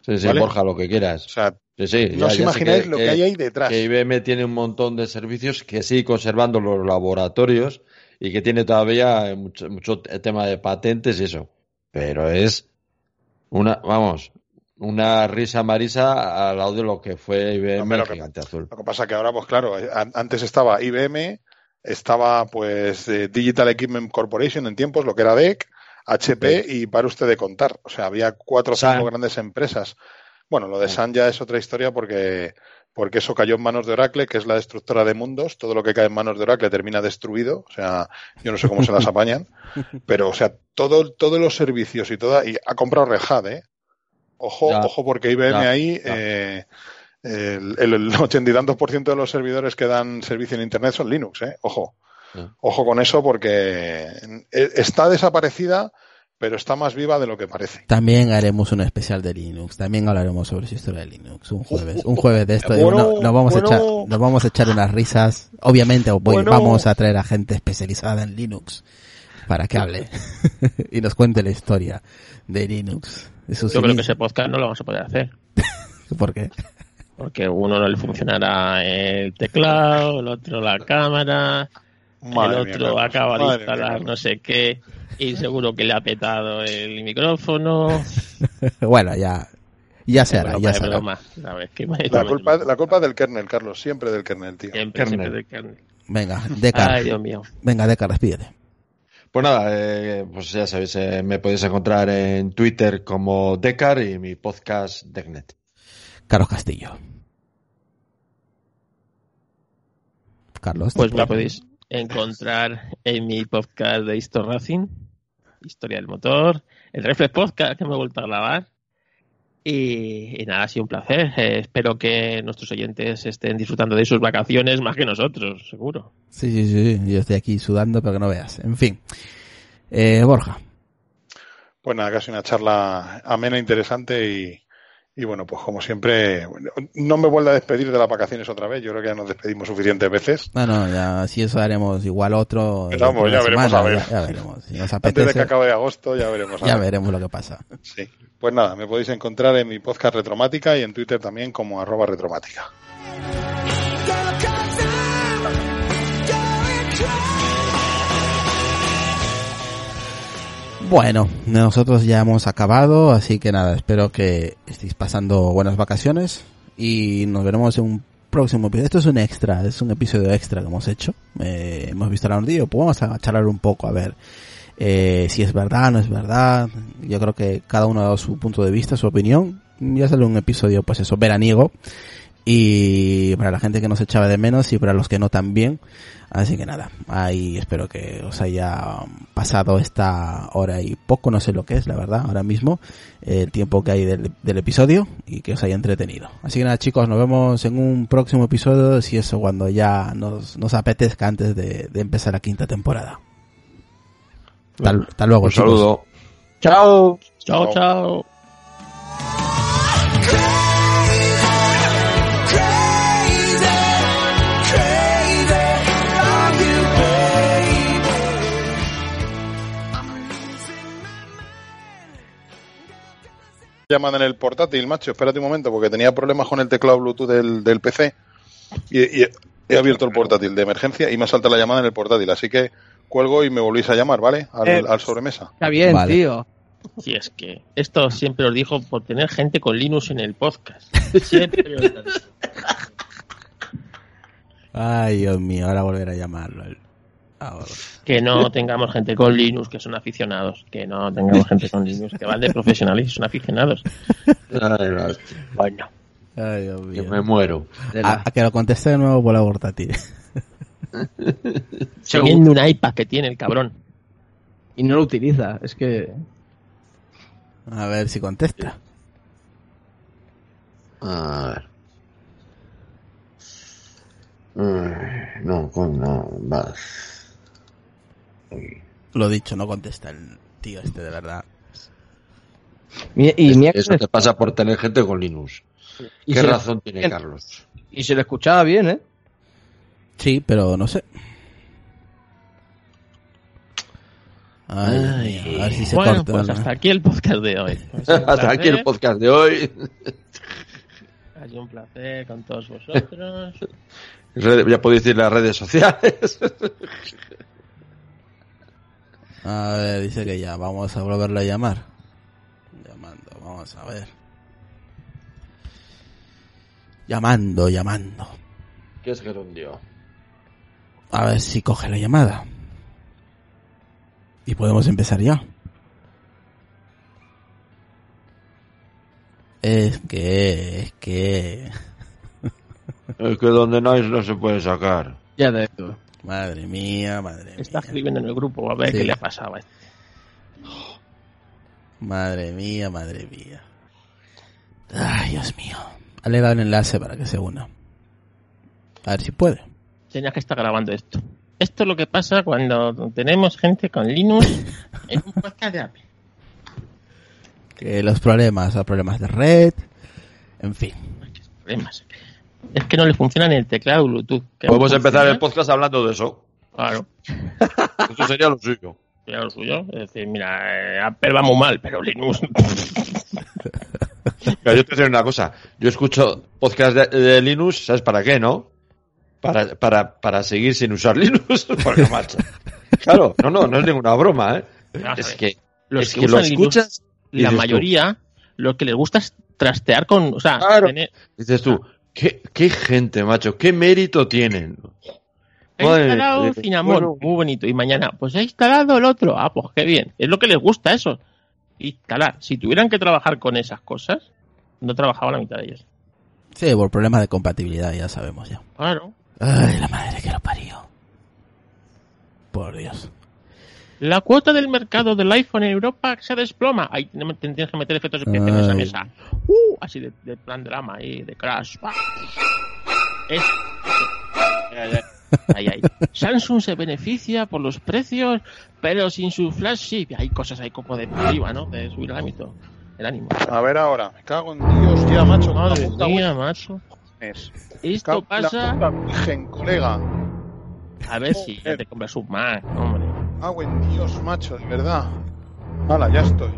Sí, sí, Borja, lo que quieras. O sea, no os imagináis lo que, hay ahí detrás. Que IBM tiene un montón de servicios que sigue conservando los laboratorios y que tiene todavía mucho, mucho tema de patentes y eso. Pero es una, vamos, una risa marisa al lado de lo que fue IBM el gigante azul. Lo que pasa que ahora, pues claro, antes estaba IBM, estaba pues eh, Digital Equipment Corporation en tiempos, lo que era DEC, HP y para usted de contar. O sea, había cuatro o cinco grandes empresas. Bueno, lo de San ya es otra historia porque, porque eso cayó en manos de Oracle, que es la destructora de mundos. Todo lo que cae en manos de Oracle termina destruido. O sea, yo no sé cómo se las apañan. Pero, o sea, todo, todos los servicios y toda, y ha comprado Red ¿eh? Ojo, ojo, porque IBM ahí, eh, el, el, ochenta y tantos por ciento de los servidores que dan servicio en Internet son Linux, ¿eh? Ojo. Ojo con eso porque e, está desaparecida, pero está más viva de lo que parece. También haremos un especial de Linux. También hablaremos sobre su historia de Linux. Un jueves, un jueves de esto. nos, vamos a echar, nos vamos a echar unas risas. Obviamente vamos a traer a gente especializada en Linux para que hable y nos cuente la historia de Linux. Yo creo que ese podcast no lo vamos a poder hacer. ¿Por qué? Porque uno no le funcionará el teclado, el otro la cámara, el otro acaba de instalar no sé qué y seguro que le ha petado el micrófono. bueno, ya ya se hará, ya se hará. La, culpa, la culpa del kernel, Carlos, siempre del kernel, tío. Siempre, kernel. del kernel. Venga, Decar. Ay, Dios mío. Venga, Decar, despídete. Pues nada, eh, pues ya sabéis, eh, me podéis encontrar en Twitter como Decar y mi podcast Decnet. Carlos Castillo. Carlos. Pues me podéis encontrar en mi podcast de Histo Racing, Historia del Motor, el Reflex Podcast que me he vuelto a grabar. Y, nada, ha sido un placer. Eh, espero que nuestros oyentes estén disfrutando de sus vacaciones más que nosotros, seguro. Sí, sí, sí. Yo estoy aquí sudando, pero que no veas. En fin. Eh, Borja. Pues nada, casi una charla amena, interesante y, y bueno, pues como siempre, no me vuelvo a despedir de las vacaciones otra vez. Yo creo que ya nos despedimos suficientes veces. Bueno, ya si eso haremos igual otro. Vamos, ya veremos a ver. Ya, veremos. Si nos apetece, Antes de que acabe agosto, ya veremos. ya veremos lo que pasa. Sí. Pues nada, me podéis encontrar en mi podcast Retromática y en Twitter también como arroba retromática. Bueno, nosotros ya hemos acabado, así que nada, espero que estéis pasando buenas vacaciones y nos veremos en un próximo episodio. Esto es un extra, es un episodio extra que hemos hecho. Eh, hemos visto la noticia, pues vamos a charlar un poco a ver eh, si es verdad, no es verdad. Yo creo que cada uno ha dado su punto de vista, su opinión. Ya sale un episodio, pues eso, veraniego. y para la gente que nos echaba de menos y para los que no también. Así que nada, ahí espero que os haya pasado esta hora y poco, no sé lo que es, la verdad, ahora mismo, el tiempo que hay del, episodio y que os haya entretenido. Así que nada chicos, nos vemos en un próximo episodio, si eso cuando ya nos, nos apetezca antes de, empezar la quinta temporada. Hasta, luego. Un saludo. Chao. Chao, chao. llamada en el portátil, macho. Espérate un momento, porque tenía problemas con el teclado Bluetooth del, PC y, he abierto el portátil de emergencia y me ha saltado la llamada en el portátil. Así que cuelgo y me volvéis a llamar, ¿vale? Al, eh, sobremesa. Está bien, tío. Si es que esto siempre os dijo por tener gente con Linux en el podcast. Siempre os Ay, Dios mío, ahora volver a llamarlo. Que no tengamos gente con Linux que son aficionados. Que no tengamos gente con Linux que van de profesionales y son aficionados. bueno. Ay, Yo me muero. A, que lo conteste de nuevo por la portátil. Teniendo un iPad que tiene el cabrón. Y no lo utiliza. Es que. A ver si contesta. A ver. No, con no, más. Lo dicho, no contesta el tío este, de verdad. Y, Eso te pasa por tener gente con Linux. ¿Qué razón tiene Carlos? Y se le escuchaba bien, ¿eh? Sí, pero no sé. Ay, a ver si se bueno, pues hasta aquí el podcast de hoy. hasta aquí el podcast de hoy. Ha sido un placer con todos vosotros. Ya podéis decir las redes sociales. A ver, dice que ya, vamos a volverlo a llamar. Llamando, vamos a ver. Llamando, llamando. ¿Qué es gerundio? A ver si coge la llamada. Y podemos empezar ya. Es que, es que... es que donde no hay no se puede sacar. Ya de esto. Madre mía, madre mía. Está escribiendo en el grupo a ver qué le pasaba. Madre mía, madre mía. Ay, Dios mío. Le he dado el enlace para que se una. A ver si puede. Tenías que estar grabando esto. Esto es lo que pasa cuando tenemos gente con Linux en un podcast de Apple. Que los problemas, los problemas de red, en fin. Problemas es que no le funciona ni el teclado Bluetooth. Podemos empezar el podcast hablando de eso. Claro. Eso sería lo suyo. Sería lo suyo. Es decir, mira, eh, Apple va muy mal, pero Linux. Pero yo te voy una cosa. Yo escucho podcast de, Linux, ¿sabes para qué, no? Para, para, para seguir sin usar Linux. Porque, macho. Claro, no, no, no es ninguna broma, ¿eh? es que, los es que, lo escuchas. la mayoría, lo que les gusta es trastear con. O sea, dices tú, ¿Qué, qué gente, macho, qué mérito tienen. He instalado Cinnamon, muy bonito. Y mañana, pues he instalado el otro. Ah, pues qué bien. Es lo que les gusta eso. Instalar. Si tuvieran que trabajar con esas cosas, no trabajaba la mitad de ellas. Sí, por problemas de compatibilidad, ya sabemos ya. Claro. Ay, la madre que lo parió. Por Dios. La cuota del mercado del iPhone en Europa se desploma. Ahí tienes que meter efectos especiales en esa mesa. Uh, así de, plan drama y de crash. Es, ahí, ahí. Samsung se beneficia por los precios, pero sin su flagship. Hay cosas ahí como de arriba, ¿no? De subir el ámbito. El ánimo. A ver ahora. Me cago en Dios, tía, macho. Madre mía, macho. Es. Esto pasa. Virgen, colega. A ver si ya te compras un Mac, hombre. Ah, buen Dios, macho, de verdad. Hala, ya estoy.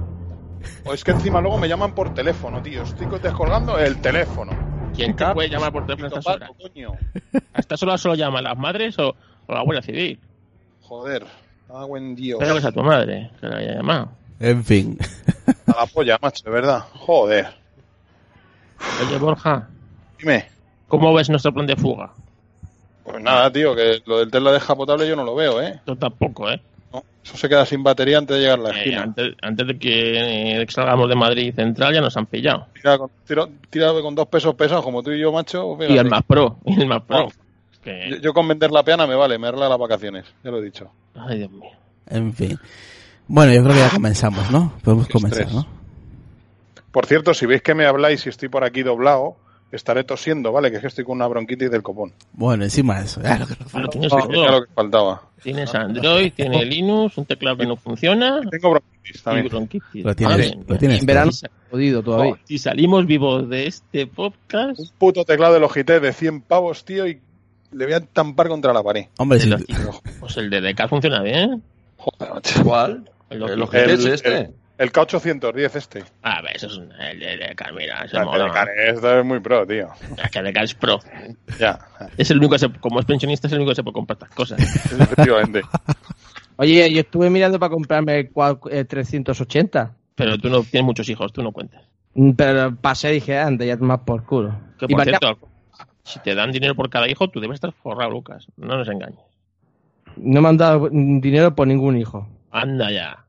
O es que encima luego me llaman por teléfono, tío. Estoy descolgando el teléfono. ¿Quién te puede llamar por teléfono a estas horas? ¿A estas horas solo llaman las madres o, la abuela civil? Joder, ah, buen Dios. Espero que sea tu madre, que la haya llamado. En fin. A la polla, macho, de verdad. Joder. Oye, Borja. Dime. ¿Cómo ves nuestro plan de fuga? Pues nada, tío, que lo del Tesla potable yo no lo veo, ¿eh? Yo tampoco, ¿eh? eso se queda sin batería antes de llegar a la Eh, esquina. antes, antes de que eh, salgamos de Madrid Central ya nos han pillado. Tira con, tira- tira con dos pesos pesados como tú y yo, macho. Y el más pro, y el más pro. Que- yo, yo con vender la peana me vale, me arregla las vacaciones, ya lo he dicho. Ay, Dios mío. En fin. Bueno, yo creo que ya comenzamos, ¿no? Podemos Qué comenzar, estrés. ¿no? Por cierto, si veis que me habláis y estoy por aquí doblado, estaré tosiendo, ¿vale? Que es que estoy con una bronquitis del copón. Bueno, encima de eso, ya lo que nos Lo falta. tienes Oh, todo. era lo que faltaba. Tienes Android, tienes Linux, un teclado que no funciona Tengo bronquitis también. bronquitis. Lo tienes, Madre lo tienes En verano jodido todavía. Si salimos vivos de este podcast, Un puto teclado de Logitech de 100 pavos, tío, y le voy a entampar contra la pared. Hombre, de si, pues el de DK funciona bien. Joder. ¿Cuál? El Logitech. El- este. El K810 este. A ver, eso es un, el de DK, mira, La mola. Telecan, Esto es muy pro, tío. Es que DK es pro. Ya, Es el único que se, como es pensionista, es el único que se puede comprar estas cosas. efectivamente. Oye, yo estuve mirando para comprarme el cuad- eh, 380. Pero tú no tienes muchos hijos, tú no cuentas. Mm, Pero pasé y dije, anda, ya más por culo. Que por cierto, si te dan dinero por cada hijo, tú debes estar forrado, Lucas. No nos engañes. no me han dado dinero por ningún hijo. Anda ya.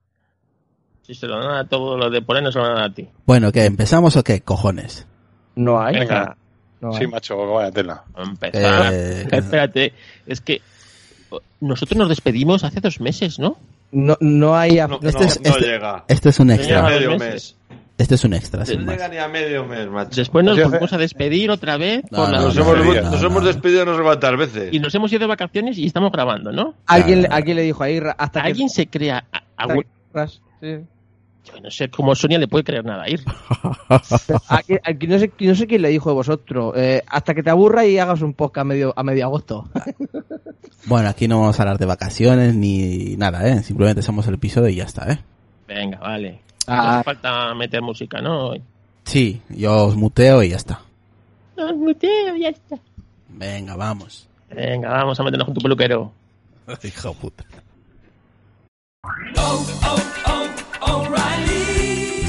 Si se lo dan a todos los de por ahí, no se lo dan a ti. bueno, ¿qué? ¿Empezamos o qué? Cojones. No hay. Venga. No hay. Sí, macho, vaya tela. A empezar. Eh, Espérate, es que nosotros nos despedimos hace dos meses, ¿no? No, no hay. No, Este no, es- no este- llega. Este es un extra. medio mes. Este es un extra, No llega ni a medio mes, macho. Después nos volvimos a despedir otra vez No, por la- no, Nos, no, hemos, no, nos no, hemos no. despedido no sé cuántas veces. y nos hemos ido de vacaciones y estamos grabando, ¿no? ¿Alguien, Claro. alguien le dijo ahí hasta que. ¿Alguien se crea a- a- hasta que- sí. Yo no sé cómo Sonia le puede creer nada a ir. Aquí- aquí no, sé, no sé quién le dijo de vosotros. eh, hasta que te aburra y hagas un podcast a medio, a medio agosto. Bueno, aquí no vamos a hablar de vacaciones ni nada, ¿eh? Simplemente hacemos el episodio y ya está, ¿eh? Venga, vale. No Ah. hace falta meter música, ¿no? Sí, yo os muteo y ya está. No, muteo, ya está. Venga, vamos. Venga, vamos a meternos con tu peluquero. Hijo de puta.